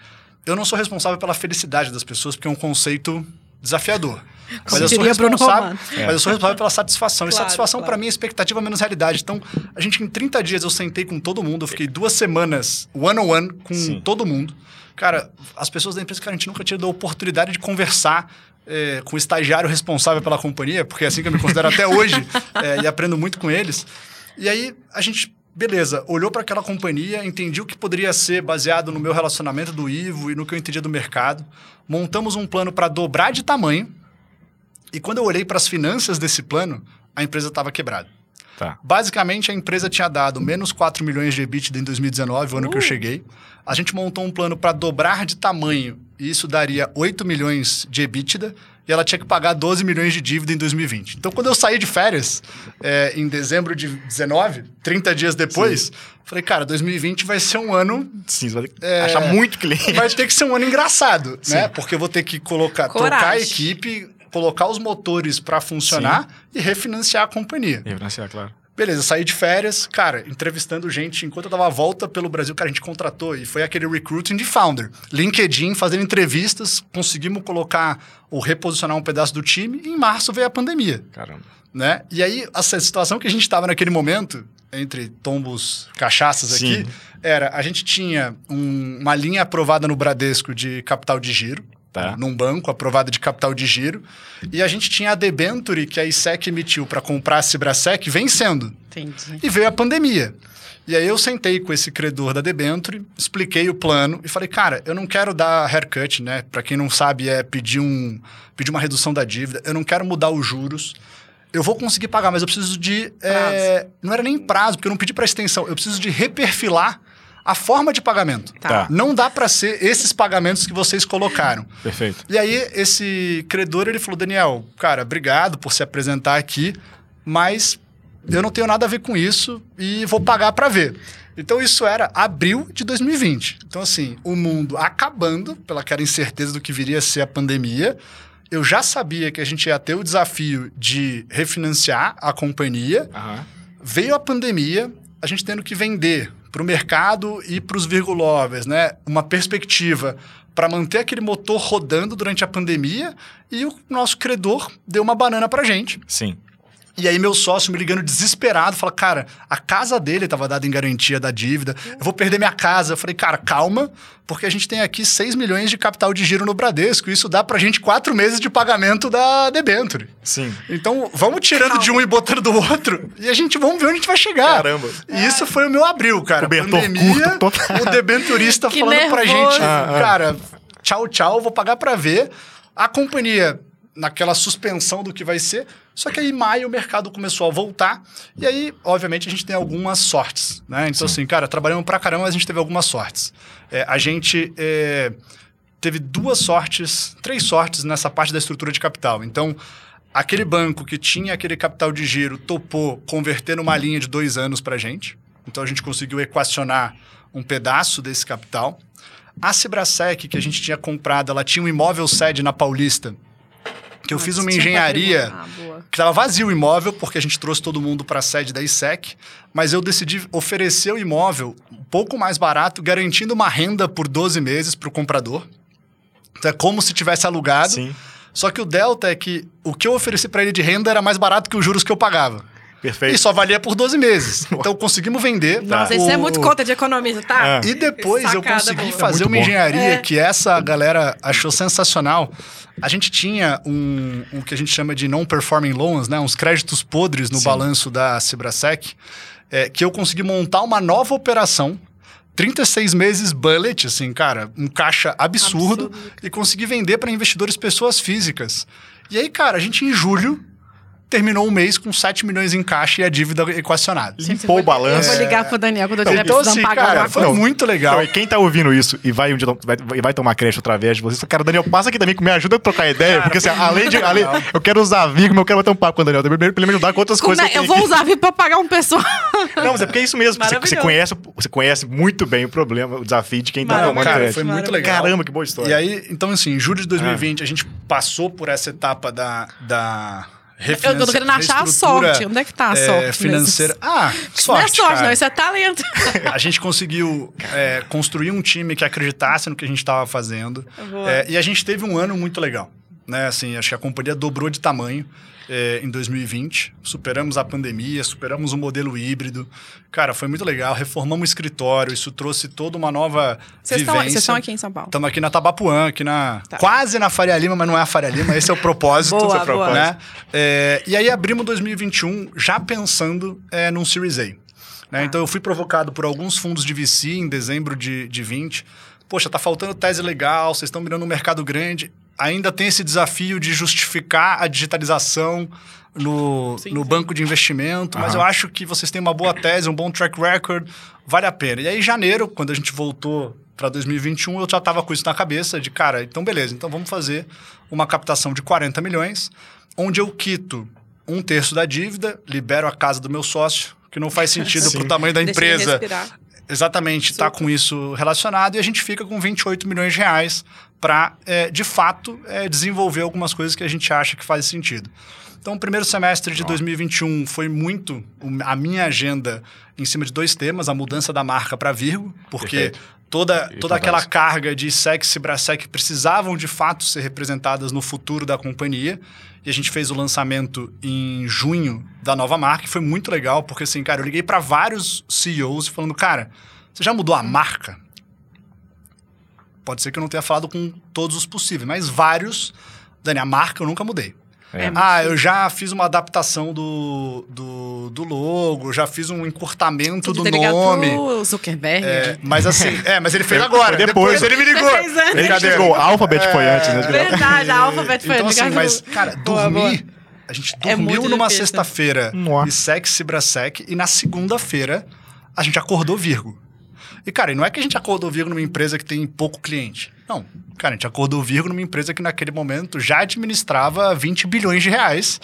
eu não sou responsável pela felicidade das pessoas, porque é um conceito desafiador. Mas eu, sou responsável, Romano. mas eu sou responsável pela satisfação. e Claro, satisfação claro. para mim é expectativa menos realidade. Então, a gente em 30 dias eu sentei com todo mundo, eu fiquei duas semanas one-on-one com Sim. todo mundo. Cara, as pessoas da empresa, cara, a gente nunca tinha dado a oportunidade de conversar é, com o estagiário responsável pela companhia, porque é assim que eu me considero até hoje, é, e aprendo muito com eles. E aí, a gente, beleza, olhou para aquela companhia, entendi o que poderia ser baseado no meu relacionamento do Ivo e no que eu entendia do mercado. Montamos um plano para dobrar de tamanho. E quando eu olhei para as finanças desse plano, a empresa estava quebrada. Tá. Basicamente, a empresa tinha dado menos 4 milhões de EBITDA em 2019, o ano que eu cheguei. A gente montou um plano para dobrar de tamanho, e isso daria 8 milhões de EBITDA, e ela tinha que pagar 12 milhões de dívida em 2020. Então, quando eu saí de férias, é, em dezembro de 19, 30 dias depois, falei, cara, 2020 vai ser um ano Sim, vai É, achar muito cliente. vai ter que ser um ano engraçado, né? Porque eu vou ter que colocar, trocar a equipe, colocar os motores para funcionar e refinanciar a companhia. E financiar, claro. Beleza, saí de férias, cara, entrevistando gente enquanto eu dava a volta pelo Brasil, cara, a gente contratou e foi aquele recruiting de founder. LinkedIn, fazendo entrevistas, conseguimos colocar ou reposicionar um pedaço do time e em março veio a pandemia, Caramba. né? E aí, essa situação que a gente estava naquele momento, entre tombos, cachaças aqui, Sim. era, a gente tinha um- uma linha aprovada no Bradesco de capital de giro, Tá. num banco aprovada de capital de giro, e a gente tinha a debenture que a ISEC emitiu para comprar a Cibrasec vencendo. Entendi. E veio a pandemia. E aí eu sentei com esse credor da debenture, expliquei o plano e falei, cara, eu não quero dar haircut, né? Para quem não sabe, é pedir, um, pedir uma redução da dívida. Eu não quero mudar os juros. Eu vou conseguir pagar, mas eu preciso de... é, não era nem prazo, porque eu não pedi para extensão. Eu preciso de reperfilar a forma de pagamento. Tá. Não dá para ser esses pagamentos que vocês colocaram. Perfeito. E aí, esse credor, ele falou, Daniel, cara, obrigado por se apresentar aqui, mas eu não tenho nada a ver com isso e vou pagar para ver. Então, isso era abril de 2020. Então, assim, o mundo acabando, pelaquela incerteza do que viria a ser a pandemia. Eu já sabia que a gente ia ter o desafio de refinanciar a companhia. Aham. Veio a pandemia, a gente tendo que vender para o mercado e para os virgulovers, né? Uma perspectiva para manter aquele motor rodando durante a pandemia e o nosso credor deu uma banana para gente. Sim. E aí meu sócio me ligando desesperado, fala, cara, a casa dele estava dada em garantia da dívida, eu vou perder minha casa. Eu falei, cara, calma, porque a gente tem aqui 6 milhões de capital de giro no Bradesco, isso dá pra gente quatro meses de pagamento da debenture. Sim. Então, vamos tirando Calma. de um e botando do outro, e a gente vamos ver onde a gente vai chegar. Caramba. E isso foi o meu abril, cara. Cobertor Pandemia, curto, total. o debenturista falando pra nervoso. gente, Ah, ah. cara, tchau, tchau, vou pagar pra ver. A companhia naquela suspensão do que vai ser. Só que aí, em maio, o mercado começou a voltar. E aí, obviamente, a gente tem algumas sortes, né? Então, assim, cara, trabalhamos pra caramba, mas a gente teve algumas sortes. É, a gente é, teve duas sortes, três sortes nessa parte da estrutura de capital. Então, aquele banco que tinha aquele capital de giro topou converter numa linha de dois anos pra gente. Então, a gente conseguiu equacionar um pedaço desse capital. A Cibrasec, que a gente tinha comprado, ela tinha um imóvel sede na Paulista, que eu Ah, fiz uma engenharia. Ah, que estava vazio o imóvel, porque a gente trouxe todo mundo para a sede da ISEC, mas eu decidi oferecer o imóvel um pouco mais barato, garantindo uma renda por 12 meses para o comprador. Então é como se tivesse alugado. Sim. Só que o delta é que o que eu ofereci para ele de renda era mais barato que os juros que eu pagava. Perfeito. E só valia por 12 meses. Então conseguimos vender. Nossa, O- isso é muito conta de economista, tá? Ah. e depois eu Sacada consegui boa. fazer É uma bom. engenharia É. que essa galera achou sensacional. A gente tinha um, um que a gente chama de non-performing loans, né? Uns créditos podres no Sim. balanço da Cibrasec, é, que eu consegui montar uma nova operação. 36 meses bullet, assim, cara, um caixa absurdo, Absurdo. e consegui vender para investidores pessoas físicas. E aí, cara, a gente em julho terminou o mês com 7 milhões em caixa e a dívida equacionada. Limpou o Eu balanço. vou ligar pro Daniel quando eu estiver Então, assim, pagar cara, foi coisa. muito legal. Não, e quem tá ouvindo isso e vai, um dia, vai, vai tomar crédito através de vocês, cara, Daniel, passa aqui também que me ajuda a trocar ideia. porque assim, além de. Além, eu quero usar Vigo, mas eu quero bater um papo com o Daniel. Primeiro, pra ele me ajudar com outras Como coisas. é? que Eu tenho vou usar VIP pra pagar um pessoal. Não, mas é porque é isso mesmo. Você, você, conhece, você conhece muito bem o problema, o desafio de quem tá tomando Cara, crédito. foi muito legal. Caramba, que boa história. E aí, então assim, em julho de 2020, a gente passou por essa etapa da, da Eu tô querendo achar a sorte. Onde é que tá a sorte é, financeira. Ah, Isso não é sorte, sorte, cara. não. Isso é talento. A gente conseguiu é, construir um time que acreditasse no que a gente estava fazendo. É, e a gente teve um ano muito legal. Né? Assim, acho que a companhia dobrou de tamanho é, em 2020. Superamos a pandemia, superamos o modelo híbrido. Cara, foi muito legal. Reformamos o escritório. Isso trouxe toda uma nova Vocês estão, vivência. vocês estão aqui em São Paulo. Estamos aqui na Tabapuã, aqui na. Tá. Quase na Faria Lima, mas não é a Faria Lima, esse é o propósito. Boa, é boa. Né? É, e aí abrimos 2021 já pensando é, num Series A. Né? Então eu fui provocado por alguns fundos de VC em dezembro de, de 20. Poxa, tá faltando tese legal, vocês estão mirando um mercado grande. Ainda tem esse desafio de justificar a digitalização no, Sim, no sim. banco de investimento, mas eu acho que vocês têm uma boa tese, um bom track record, vale a pena. E aí, em janeiro, quando a gente voltou para 2021, eu já estava com isso na cabeça de, cara, então beleza, então vamos fazer uma captação de 40 milhões, onde eu quito um terço da dívida, libero a casa do meu sócio, que não faz sentido para o tamanho da Deixa ele empresa respirar. Exatamente está com isso relacionado e a gente fica com 28 milhões de reais para, de fato, é, desenvolver algumas coisas que a gente acha que faz sentido. Então, o primeiro semestre de 2021 foi muito a minha agenda em cima de dois temas: a mudança da marca para Virgo, porque Perfeito. Toda, toda aquela carga de SEC e Brasec precisavam de fato ser representadas no futuro da companhia. E a gente fez o lançamento em junho da nova marca, e foi muito legal, porque assim, cara, eu liguei para vários CEOs falando, cara, você já mudou a marca? Pode ser que eu não tenha falado com todos os possíveis, mas vários, Dani, a marca eu nunca mudei. É. Ah, eu já fiz uma adaptação do, do, do logo, já fiz um encurtamento do Você nome. pro Zuckerberg. É, mas assim, é, mas ele fez Foi- agora. foi depois. ele me ligou. Antes. Ele a Alphabet foi É, antes, né? Verdade, a Alphabet foi Então, assim, ligar mas, no- cara, dormir. boa. A gente É dormiu muito numa sexta-feira e sec, cibrasec, e na segunda-feira a gente acordou Virgo. E, cara, e não é que a gente acordou Virgo numa empresa que tem pouco cliente. Não. Cara, a gente acordou Virgo numa empresa que naquele momento já administrava 20 bilhões de reais.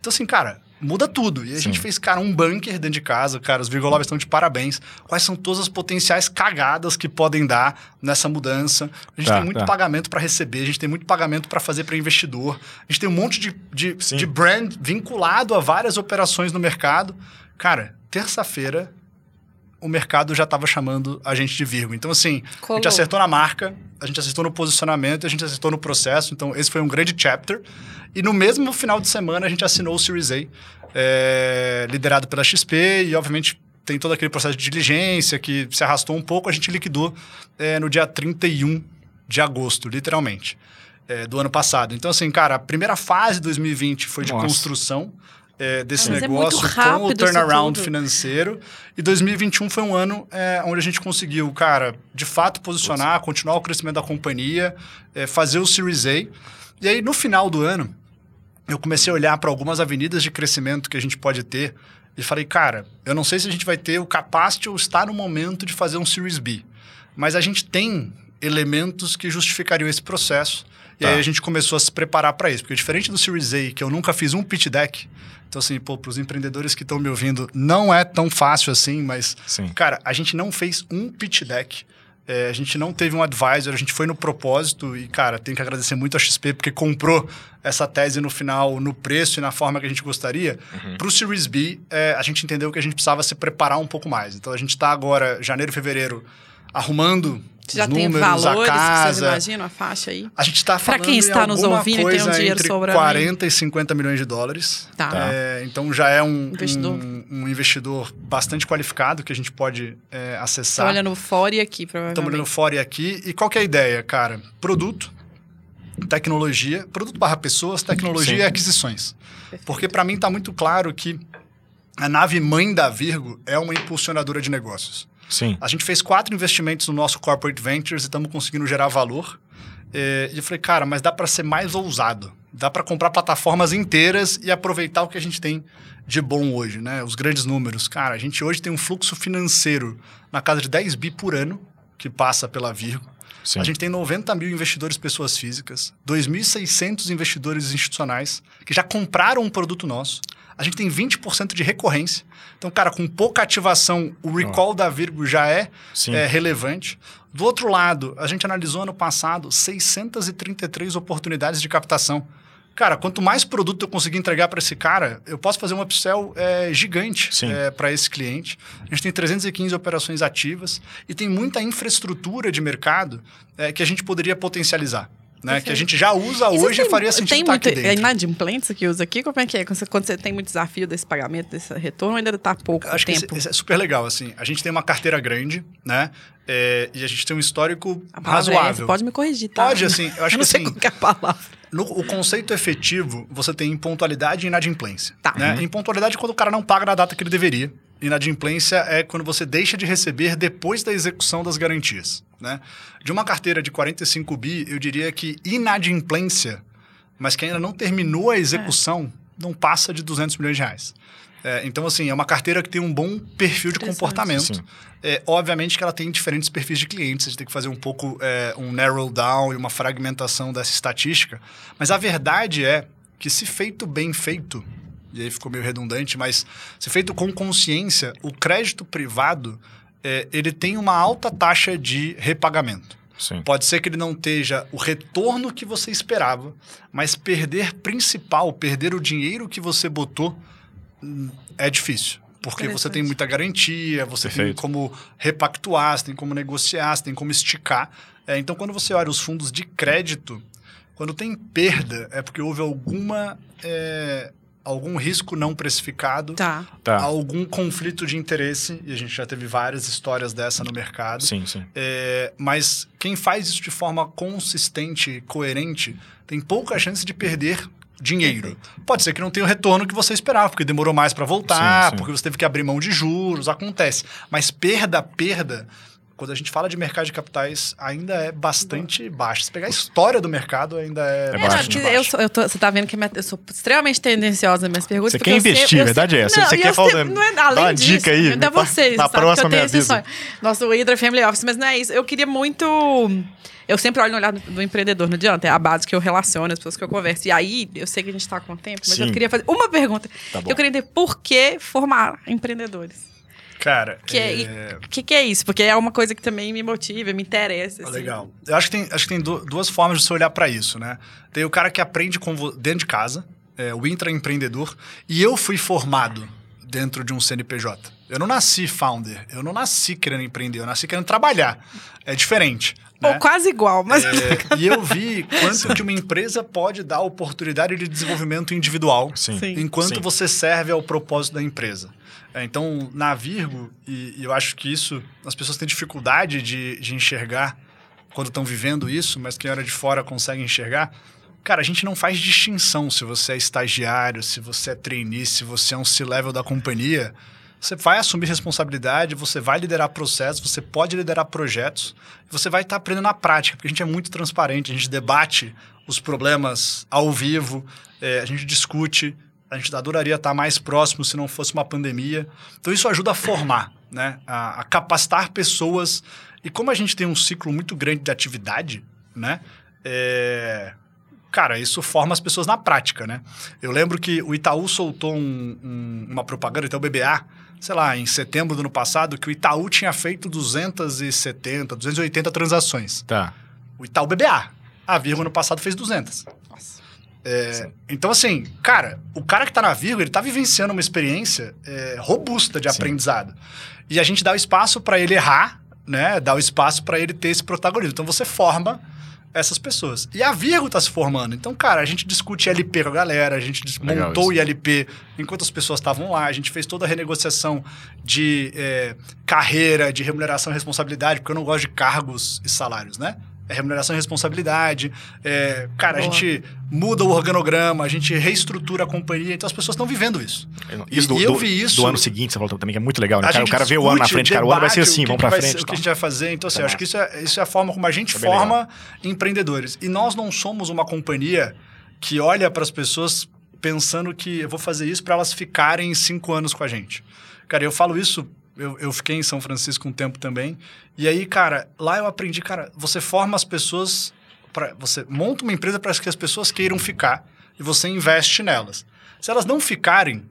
Então, assim, cara, muda tudo. E a gente fez, cara, um bunker dentro de casa. Cara, os Virgolovers estão de parabéns. Quais são todas as potenciais cagadas que podem dar nessa mudança? A gente Tá, tem muito tá. pagamento para receber, a gente tem muito pagamento para fazer para investidor. A gente tem um monte de, de, Sim. de brand vinculado a várias operações no mercado. Cara, terça-feira o mercado já estava chamando a gente de Virgo. Então, assim, a gente acertou na marca, a gente acertou no posicionamento, a gente acertou no processo. Então, esse foi um grande chapter. E no mesmo final de semana, a gente assinou o Series A. é, liderado pela XP e, obviamente, tem todo aquele processo de diligência que se arrastou um pouco. A gente liquidou é, no dia 31 de agosto, literalmente, é, do ano passado. Então, assim, cara, a primeira fase de 2020 foi de Nossa. construção é, desse Mas é negócio muito com o turnaround financeiro. E 2021 foi um ano é, onde a gente conseguiu, cara, de fato posicionar, continuar o crescimento da companhia, é, fazer o Series A. E aí, no final do ano, eu comecei a olhar para algumas avenidas de crescimento que a gente pode ter e falei, cara, eu não sei se a gente vai ter o capacity ou estar no momento de fazer um Series B, mas a gente tem elementos que justificariam esse processo. E Tá. aí a gente começou a se preparar para isso, porque diferente do Series A, que eu nunca fiz um pitch deck, então assim, pô, para os empreendedores que estão me ouvindo, não é tão fácil assim, mas Sim. Cara, a gente não fez um pitch deck. É, a gente não teve um advisor, a gente foi no propósito e, cara, tem que agradecer muito a XP porque comprou essa tese no final, no preço e na forma que a gente gostaria. Para o Series B, é, a gente entendeu que a gente precisava se preparar um pouco mais. Então a gente está agora, janeiro, fevereiro, arrumando Você já os tem números, valores a que vocês casa. imaginam a faixa aí? A gente está falando quem está nos ouvindo e tem um dinheiro entre sobrando aí. 40 e 50 milhões de dólares. Tá. É, então já é um Investidor. um, um investidor bastante qualificado que a gente pode é, acessar. olhando fora e aqui, Estamos provavelmente. olhando fora e aqui. E qual que é a ideia, cara? Produto, tecnologia, produto barra pessoas, tecnologia Sim. e aquisições. Porque para mim está muito claro que a nave mãe da Virgo é uma impulsionadora de negócios. Sim. A gente fez quatro investimentos no nosso Corporate Ventures e estamos conseguindo gerar valor. É, e eu falei, cara, mas dá para ser mais ousado. Dá para comprar plataformas inteiras e aproveitar o que a gente tem de bom hoje, né? Os grandes números. Cara, a gente hoje tem um fluxo financeiro na casa de 10 bi por ano que passa pela Virgo. Sim. A gente tem 90 mil investidores pessoas físicas, 2.600 investidores institucionais que já compraram um produto nosso. A gente tem 20% de recorrência. Então, cara, com pouca ativação, o recall da Virgo já é, é relevante. Do outro lado, a gente analisou ano passado 633 oportunidades de captação. Cara, quanto mais produto eu conseguir entregar para esse cara, eu posso fazer um upsell é, gigante Sim. para esse cliente. A gente tem 315 operações ativas e tem muita infraestrutura de mercado é, que a gente poderia potencializar. Né? Que a gente já usa E hoje e tem- faria sentido Tem estar muito aqui é inadimplência que usa aqui? Como é que é? Quando você, quando você tem muito desafio desse pagamento, desse retorno, ainda está pouco Acho que esse, tempo? esse é super legal, assim. A gente tem uma carteira grande, né? É, e a gente tem um histórico é razoável. essa, pode me corrigir, tá? Pode, assim, eu acho não que sei assim- qual que é a palavra. No, o conceito efetivo, você tem pontualidade e inadimplência. Tá. Né? Em pontualidade, é quando o cara não paga na data que ele deveria. Inadimplência é quando você deixa de receber depois da execução das garantias. Né? De uma carteira de 45 bi, eu diria que inadimplência, mas que ainda não terminou a execução, não passa de 200 milhões de reais. É, então, assim, é uma carteira que tem um bom perfil de comportamento. É, obviamente que ela tem diferentes perfis de clientes, a gente tem que fazer um pouco é, um narrow down e uma fragmentação dessa estatística. Mas a verdade é que, se feito bem feito, e aí ficou meio redundante, mas se feito com consciência, o crédito privado é, ele tem uma alta taxa de repagamento. Sim. Pode ser que ele não esteja o retorno que você esperava, mas perder principal, perder o dinheiro que você botou, hum, é difícil. Porque você tem muita garantia, você tem Perfeito. como repactuar, você tem como negociar, você tem como esticar. É, então, quando você olha os fundos de crédito, quando tem perda, é porque houve alguma, é, algum risco não precificado, Tá. Tá. algum conflito de interesse, e a gente já teve várias histórias dessa no mercado. Sim, sim. É, mas quem faz isso de forma consistente e coerente tem pouca chance de perder dinheiro. Pode ser que não tenha o retorno que você esperava, porque demorou mais para voltar, Sim, sim. porque você teve que abrir mão de juros, acontece. Mas perda, perda, quando a gente fala de mercado de capitais, ainda é bastante baixo. Se pegar a história do mercado, ainda é, É bastante não, baixo. eu sou- eu tô- você tá vendo que minha- eu sou extremamente tendenciosa nas minhas perguntas. Você quer investir, a verdade sei- é essa. Não, Você quer falar- sei- não é, dá além uma disso, dica aí, Ainda pra- vocês, pra sabe, que próxima eu tenho esse sonho. Nosso Hydra Family Office, mas não é isso. Eu queria muito... Eu sempre olho no olhar do, do empreendedor, não adianta. É a base que eu relaciono, as pessoas que eu converso. E aí, eu sei que a gente tá com tempo, mas Sim. eu queria fazer uma pergunta. Tá eu queria entender por que formar empreendedores. Cara, Que é, é... O que, que é isso? Porque é uma coisa que também me motiva, me interessa. Assim. Legal. Eu acho que tem, acho que tem du- duas formas de você olhar para isso, né? Tem o cara que aprende dentro de casa, é, o intraempreendedor, e eu fui formado dentro de um CNPJ. Eu não nasci founder, eu não nasci querendo empreender, eu nasci querendo trabalhar. É diferente. Ou né? quase igual, mas. É, e eu vi quanto que uma empresa pode dar oportunidade de desenvolvimento individual. Sim. enquanto Sim. você serve ao propósito da empresa. É, então, na Virgo, e, e eu acho que isso as pessoas têm dificuldade de, de enxergar quando estão vivendo isso, mas quem olha de fora consegue enxergar. Cara, a gente não faz distinção se você é estagiário, se você é trainee, se você é um C-level da companhia. Você vai assumir responsabilidade, você vai liderar processos, você pode liderar projetos, você vai estar aprendendo na prática, porque a gente é muito transparente, a gente debate os problemas ao vivo, é, a gente discute, a gente adoraria estar mais próximo se não fosse uma pandemia. Então isso ajuda a formar, né? a, a capacitar pessoas. E como a gente tem um ciclo muito grande de atividade, né? É, Cara, isso forma as pessoas na prática, né? Eu lembro que o Itaú soltou um- um- uma propaganda, Itaú BBA, sei lá, em setembro do ano passado, que o Itaú tinha feito 270, 280 transações. Tá. O Itaú BBA. A Virgo ano passado fez 200. Nossa. É, então, assim, cara, o cara que tá na Virgo, ele tá vivenciando uma experiência é, robusta de Sim. aprendizado. E a gente dá o espaço para ele errar, né? Dá o espaço para ele ter esse protagonismo. Então, você forma essas pessoas. E a Virgo tá se formando. Então, cara, a gente discute ILP com a galera, a gente Legal montou o. ILP enquanto as pessoas estavam lá, a gente fez toda a renegociação de é, carreira, de remuneração e responsabilidade, porque eu não gosto de cargos e salários, né? É remuneração e responsabilidade. É, cara, Boa. a gente muda o organograma, a gente reestrutura a companhia, então as pessoas estão vivendo isso. Isso do, E eu do- vi isso- do ano seguinte, você falou também, que é muito legal. Né? Cara, o gente cara vê o ano na frente, cara, o ano vai ser assim, vamos pra vai frente. ser- O que a gente vai fazer. Então, assim, Tá acho que isso é, isso é a forma como a gente É forma empreendedores. E nós não somos uma companhia que olha para as pessoas pensando que eu vou fazer isso para elas ficarem cinco anos com a gente. Cara, eu falo isso. Eu, eu fiquei em São Francisco um tempo também. E aí, cara, lá eu aprendi, cara, você forma as pessoas. Pra, você monta uma empresa para que as pessoas queiram ficar e você investe nelas. Se elas não ficarem,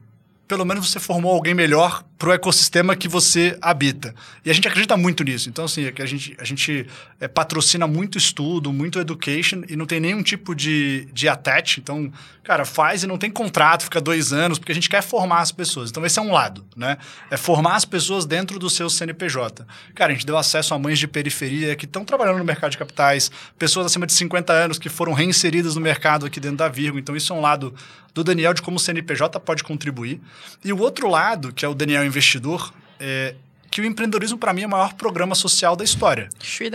pelo menos você formou alguém melhor para o ecossistema que você habita. E a gente acredita muito nisso. Então, assim, é a gente, a gente é, patrocina muito estudo, muito education e não tem nenhum tipo de, de attach. Então, cara, faz e não tem contrato, fica dois anos, porque a gente quer formar as pessoas. Então, esse é um lado, né? É formar as pessoas dentro do seu CNPJ. Cara, a gente deu acesso a mães de periferia que estão trabalhando no mercado de capitais, pessoas acima de 50 anos que foram reinseridas no mercado aqui dentro da Virgo. Então, isso é um lado do Daniel de como o CNPJ pode contribuir. E o outro lado, que é o Daniel investidor, é que o empreendedorismo, para mim, é o maior programa social da história.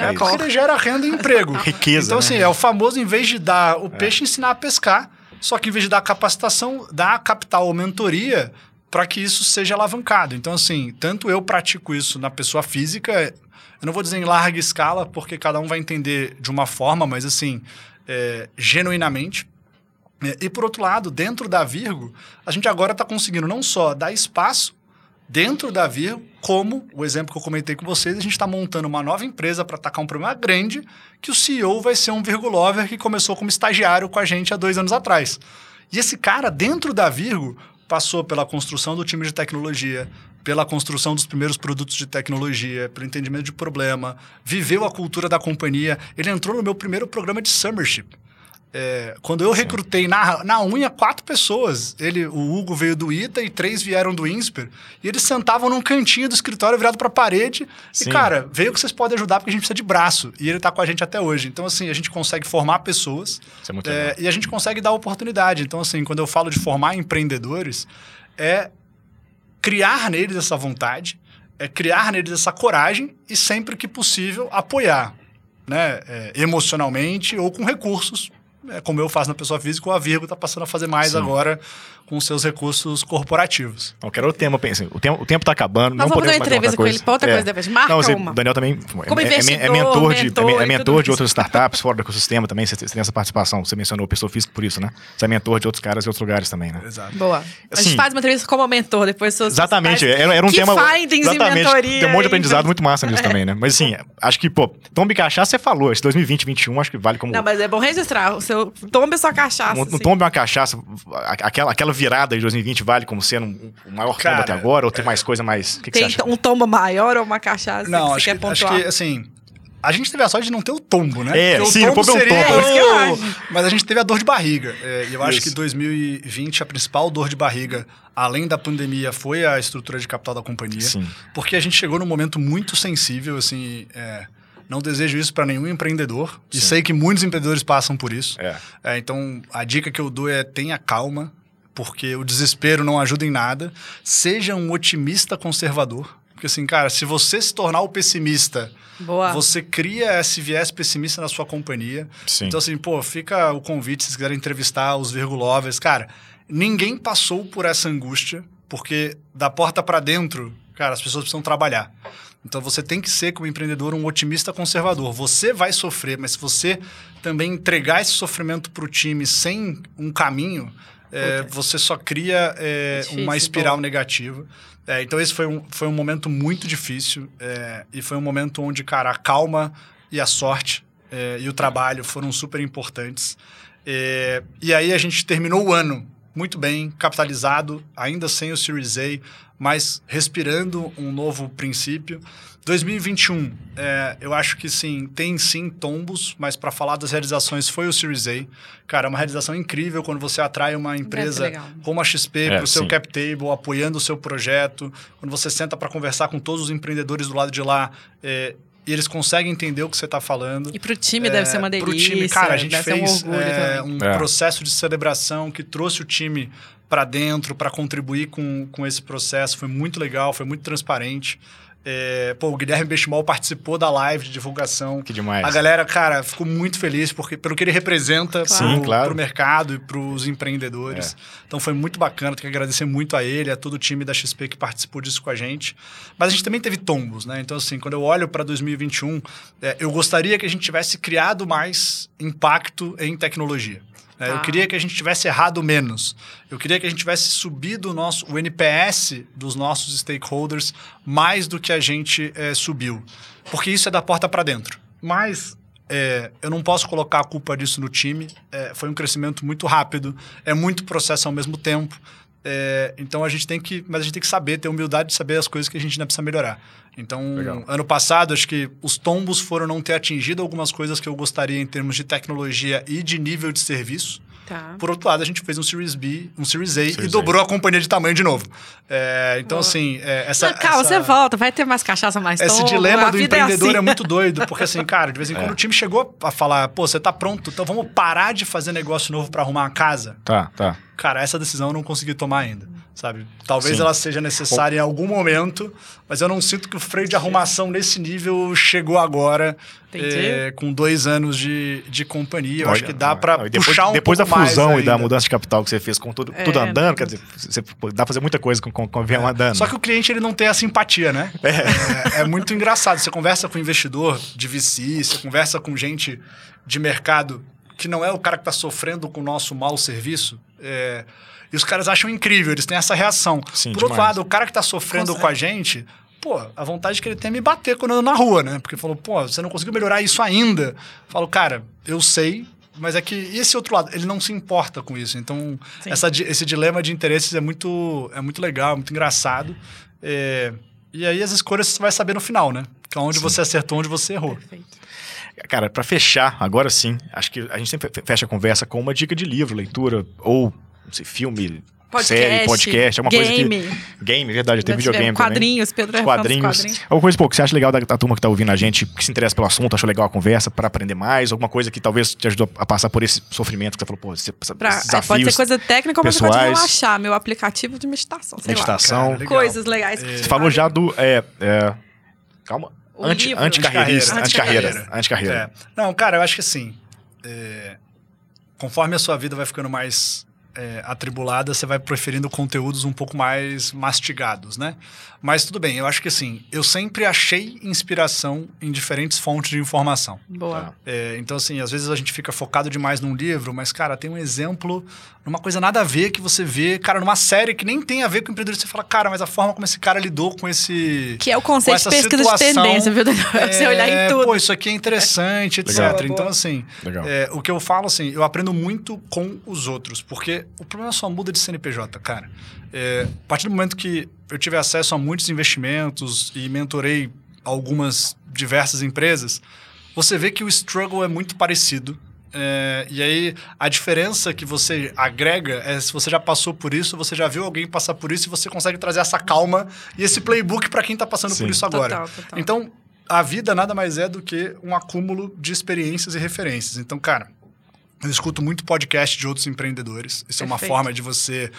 É. Porque ele gera renda e emprego. Riqueza, Então, né? assim, é o famoso, em vez de dar o peixe, ensinar a pescar. Só que em vez de dar capacitação, dar capital ou mentoria para que isso seja alavancado. Então, assim, tanto eu pratico isso na pessoa física, eu não vou dizer em larga escala, porque cada um vai entender de uma forma, mas assim, é, genuinamente. É, E por outro lado, dentro da Virgo, a gente agora está conseguindo não só dar espaço dentro da Virgo, como o exemplo que eu comentei com vocês, a gente está montando uma nova empresa para atacar um problema grande, que o CEO vai ser um Virgulover que começou como estagiário com a gente há dois anos atrás. E esse cara, dentro da Virgo, passou pela construção do time de tecnologia, pela construção dos primeiros produtos de tecnologia, pelo entendimento de problema, viveu a cultura da companhia. Ele entrou no meu primeiro programa de Summership. É, quando eu recrutei na, na unha quatro pessoas, ele, o Hugo veio do ITA e três vieram do INSPER, e eles sentavam num cantinho do escritório virado para a parede. Sim. E, cara, veio que vocês podem ajudar porque a gente precisa de braço. E ele tá com a gente até hoje. Então, assim, a gente consegue formar pessoas é é, e a gente consegue dar oportunidade. Então, assim, quando eu falo de formar empreendedores, é criar neles essa vontade, é criar neles essa coragem e sempre que possível apoiar, né, é, emocionalmente ou com recursos, como eu faço na pessoa física, ou a Virgo está passando a fazer mais Sim. agora com seus recursos corporativos. Não, quero outro tema, pensei. O tempo, o tempo tá acabando, Nós não vamos podemos fazer entrevista com ele pra outra coisa depois. Marca não, você- uma. O Daniel também Como é, é- é investidor, mentor, de, mentor é, é mentor de outras startups fora do ecossistema também. Você, você tem essa participação. Você mencionou pessoa física por isso, né? Você é mentor de outros caras e outros lugares também, né? Exato. Boa. a Assim, gente faz uma entrevista como mentor, depois seus Exatamente, era, era um tema. findings exatamente, mentoria. tem um monte de aprendizado muito massa nisso também, né? Mas assim, acho que, pô, Tombe Cachaça você falou, esse 2020, 2021, acho que vale como. Não, mas é bom registrar. O seu tombe sua cachaça. Um, assim. tombe uma cachaça, a- aquela, aquela virada de 2020 vale como sendo um- o maior tombo até agora? Ou tem mais coisa mais. O que, que Tem você acha? um tombo maior ou uma cachaça Não, que acho você que, quer acho que, assim, A gente teve a sorte de não ter o tombo, né? É, Porque sim, o tombo é um tombo. É isso que eu acho. Mas a gente teve a dor de barriga. É, E eu acho Isso. que 2020, a principal dor de barriga, além da pandemia, foi a estrutura de capital da companhia. Sim. Porque a gente chegou num momento muito sensível, assim. é, não desejo isso para nenhum empreendedor. E Sim. sei que muitos empreendedores passam por isso. É. É, então, a dica que eu dou é tenha calma, porque o desespero não ajuda em nada. Seja um otimista conservador. Porque, assim, cara, se você se tornar o pessimista, Boa. você cria esse viés pessimista na sua companhia. Sim. Então, assim, pô, fica o convite se vocês quiserem entrevistar os Virgulovers. Cara, ninguém passou por essa angústia, porque da porta para dentro, cara, as pessoas precisam trabalhar. Então você tem que ser, como empreendedor, um otimista conservador. Você vai sofrer, mas se você também entregar esse sofrimento para o time sem um caminho, é, você só cria é, Difícil, uma espiral bom. negativa. É, então esse foi um, foi um momento muito difícil é, e foi um momento onde, cara, a calma e a sorte é, e o trabalho foram super importantes. É, e aí a gente terminou o ano muito bem, capitalizado, ainda sem o Series A, mas respirando um novo princípio. 2021, é, eu acho que sim, tem sim tombos, mas para falar das realizações foi o Series A. Cara, é uma realização incrível quando você atrai uma empresa como a XP É, para o seu sim. cap table, apoiando o seu projeto, quando você senta para conversar com todos os empreendedores do lado de lá, é, e eles conseguem entender o que você está falando. E pro time deve ser uma Pro delícia. time, cara, a gente fez um é, um É. processo de celebração que trouxe o time para dentro, para contribuir com, com esse processo. Foi muito legal, foi muito transparente. É, pô, o Guilherme Benchimol participou da live de divulgação. Que demais. A galera, cara, ficou muito feliz porque, pelo que ele representa Claro. Pro, claro. pro mercado e pros empreendedores. Então foi muito bacana, tenho que agradecer muito a ele, a todo o time da XP que participou disso com a gente. Mas a gente também teve tombos, né? Então, assim, quando eu olho para 2021, é, eu gostaria que a gente tivesse criado mais impacto em tecnologia. Né? Eu Ah. queria que a gente tivesse errado menos. Eu queria que a gente tivesse subido o, nosso, o NPS dos nossos stakeholders mais do que a gente eh, subiu. Porque isso é da porta para dentro. Mas é, eu não posso colocar a culpa disso no time. É, foi um crescimento muito rápido, é muito processo ao mesmo tempo. É, então a gente tem que, mas a gente tem que saber, ter humildade de saber as coisas que a gente ainda precisa melhorar. Então, Legal. ano passado, acho que os tombos foram não ter atingido algumas coisas que eu gostaria em termos de tecnologia e de nível de serviço. Tá. Por outro lado, a gente fez um Series B, um Series A Series e A. dobrou a companhia de tamanho de novo. É, então, Boa. assim, é, essa. Não, calma, essa- você volta, vai ter mais cachaça, mais esse tombo, dilema a do vida empreendedor é, assim. muito doido, porque assim, cara, de vez em quando É. o time chegou a falar, pô, você tá pronto, então vamos parar de fazer negócio novo pra arrumar uma casa. Tá, tá. Cara, essa decisão eu não consegui tomar ainda, sabe? Talvez Sim. ela seja necessária em algum momento, mas eu não sinto que o freio de arrumação nesse nível chegou agora, é, com dois anos de, de companhia. Eu Olha, acho que dá depois, puxar um Depois da fusão e da mudança de capital que você fez com tudo, É. tudo andando, quer dizer, você dá pra fazer muita coisa com, com, com o avião andando. Só que o cliente ele não tem a simpatia, né? É. é muito engraçado. Você conversa com investidor de VC, você conversa com gente de mercado que não é o cara que está sofrendo com o nosso mau serviço. É, e os caras acham incrível, eles têm essa reação. Sim, Por outro demais. lado, o cara que está sofrendo Consegue. com a gente, pô, a vontade que ele tem é me bater quando eu ando na rua, né? Porque falou, pô, você não conseguiu melhorar isso ainda. Eu falo, cara, eu sei. Mas é que esse outro lado, ele não se importa com isso. Então, Sim. essa esse dilema de interesses é muito, é muito legal, é muito engraçado. É, e aí as escolhas você vai saber no final, né? Que é onde você acertou, onde você errou. Perfeito. Cara, pra fechar, agora sim, acho que a gente sempre fe- fecha a conversa com uma dica de livro, leitura, ou não sei, filme, Podcast, série, podcast, alguma coisa game. que. Game, verdade, tem videogame tivemos também. Quadrinhos, Pedro é Quadrinhos. quadrinhos. Alguma coisa, pô, que você acha legal da, da turma que tá ouvindo a gente, que se interessa pelo assunto, achou legal a conversa, pra aprender mais, alguma coisa que talvez te ajudou a passar por esse sofrimento que você falou, pô, essa- Pra- esses é, desafios. pode ser coisa técnica, mas você pode pessoais. relaxar. Meu aplicativo de meditação, sei Meditação. Cara, lá. legal. Coisas legais. que Você falou fazem. já do. É, é, calma. Anti, livro. anticarreirista. Anticarreira. Anticarreira. Anticarreira. É. Não, cara, eu acho que assim, é, conforme a sua vida vai ficando mais é, atribulada, você vai preferindo conteúdos um pouco mais mastigados, né? Mas tudo bem, eu acho que assim, eu sempre achei inspiração em diferentes fontes de informação. Boa. Tá. É, então, assim, às vezes a gente fica focado demais num livro, mas, cara, tem um exemplo numa coisa nada a ver que você vê, cara, numa série que nem tem a ver com o empreendedor. Você fala, cara, mas a forma como esse cara lidou com esse. Que é o conceito de essa pesquisa situação, de tendência, viu, Daniel? É você olhar em tudo. Pô, isso aqui é interessante, etc. Legal. Então, assim, Legal. é, o que eu falo, assim, eu aprendo muito com os outros, porque o problema só muda de CNPJ, cara. É, a partir do momento que eu tive acesso a muitos investimentos e mentorei algumas diversas empresas, você vê que o struggle é muito parecido. É, e aí, a diferença que você agrega é se você já passou por isso, você já viu alguém passar por isso e você consegue trazer essa calma e esse playbook para quem está passando Sim. por isso agora. Total, total. Então, a vida nada mais é do que um acúmulo de experiências e referências. Então, cara, eu escuto muito podcast de outros empreendedores. Isso é uma Perfeito. forma de você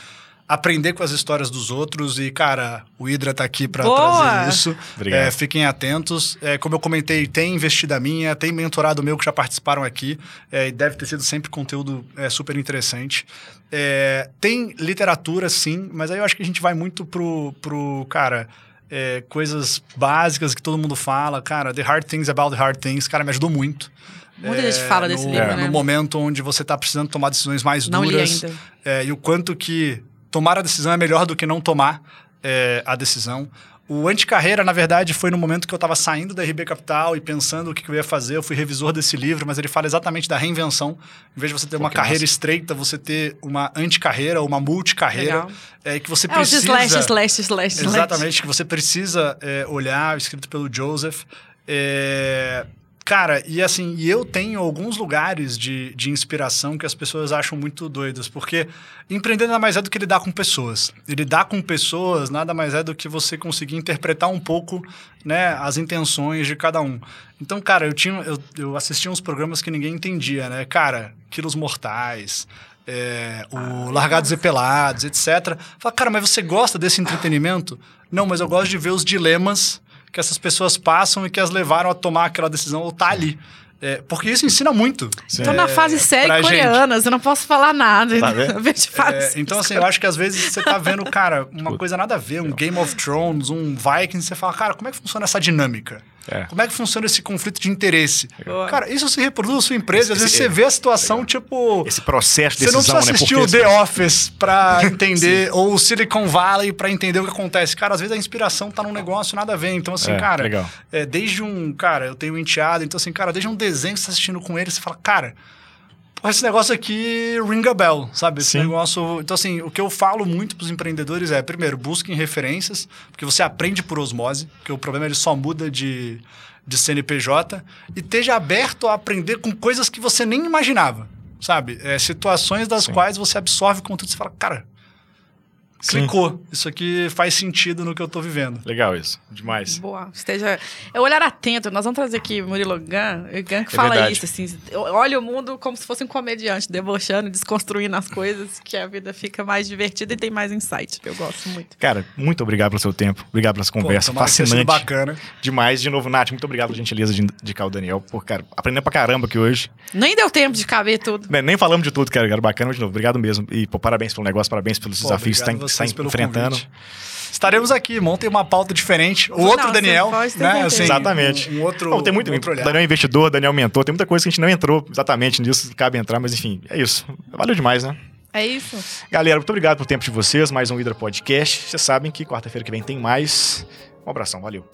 aprender com as histórias dos outros e, cara, o Hydra tá aqui para trazer isso. Obrigado. É, fiquem atentos. É, como eu comentei, tem investida minha, tem mentorado meu que já participaram aqui é, e deve ter sido sempre conteúdo é, super interessante. É, tem literatura, sim, mas aí eu acho que a gente vai muito pro, pro cara... é, coisas básicas que todo mundo fala, cara, The Hard Things About the Hard Things, cara, me ajudou muito. Muita gente fala desse no, livro, é, né? No momento onde você está precisando tomar decisões mais Não li duras. ainda. é, e o quanto que tomar a decisão é melhor do que não tomar é, a decisão. O anticarreira, na verdade, foi no momento que eu estava saindo da RB Capital e pensando o que, que eu ia fazer. Eu fui revisor desse livro, mas ele fala exatamente da reinvenção. Em vez de você ter uma que carreira massa. estreita, você ter uma anticarreira ou uma multicarreira. É, que você É precisa... slash, slash, slash, slash. Exatamente, que você precisa é, olhar, escrito pelo Joseph. É, cara, e assim, e eu tenho alguns lugares de, de inspiração que as pessoas acham muito doidas, porque empreender nada mais é do que lidar com pessoas. E lidar com pessoas nada mais é do que você conseguir interpretar um pouco né, as intenções de cada um. Então, cara, eu, tinha, eu, eu assistia uns programas que ninguém entendia, né? Cara, quilos mortais. é, o Largados e Pelados, etc. Fala, cara, mas você gosta desse entretenimento? Não, mas eu gosto de ver os dilemas que essas pessoas passam e que as levaram a tomar aquela decisão ou tá ali. É, porque isso ensina muito. Tô na fase série pra gente. coreana, eu não posso falar nada. Tá É, então, assim, eu acho que às vezes você tá vendo, cara, uma coisa nada a ver, um Game of Thrones, um Vikings, você fala, cara, como é que funciona essa dinâmica? É. Como é que funciona esse conflito de interesse? Boa. Cara, isso se reproduz na sua empresa, às vezes Esse- você vê a situação, tipo. Esse processo de Você não decisão, precisa né? assistir Porque o The isso- Office pra entender, ou o Silicon Valley pra entender o que acontece. Cara, às vezes a inspiração tá num negócio nada a ver. Então, assim, É, cara, legal. é, desde um. Cara, eu tenho um enteado, então, assim, cara, desde um desenho que você tá assistindo com ele, você fala, cara. Esse negócio aqui ring a bell, sabe? Esse Sim. negócio. Então, assim, o que eu falo muito pros empreendedores é, primeiro, busquem referências, porque você aprende por osmose, porque o problema ele só muda de, de CNPJ, e esteja aberto a aprender com coisas que você nem imaginava, sabe? É, situações das Sim. quais você absorve conteúdo e você fala, cara, Sim. clicou. Isso aqui faz sentido no que eu tô vivendo. Legal isso. Demais. Boa. Esteja. É olhar atento. Nós vamos trazer aqui o Murilo Gun. O Gun que fala verdade. isso, assim. Olha o mundo como se fosse um comediante, debochando, desconstruindo as coisas, que a vida fica mais divertida e tem mais insight. Eu gosto muito. Cara, muito obrigado pelo seu tempo. Obrigado pela Pô, conversa. tomara que tenha sido Fascinante. bacana. Demais. De novo, Nath, muito obrigado pela gentileza de indicar o Daniel. Pô, cara, aprendendo pra caramba aqui hoje. Nem deu tempo de caber tudo. Bem, Nem falamos de tudo, cara. Bacana de novo. Obrigado mesmo. E, pô, parabéns pelo negócio, parabéns pelos Pô, desafios que vocês pelo enfrentando. convite. Estaremos aqui, montem uma pauta diferente. O Não, outro Daniel, né? Assim, Exatamente. Um, um outro, Bom, tem muito, um outro olhar. Daniel é investidor, Daniel mentor, tem muita coisa que a gente não entrou exatamente nisso, cabe entrar, mas enfim, é isso. Valeu demais, né? É isso. Galera, muito obrigado pelo tempo de vocês, mais um Hydra Podcast. Vocês sabem que quarta-feira que vem tem mais. Um abração, valeu.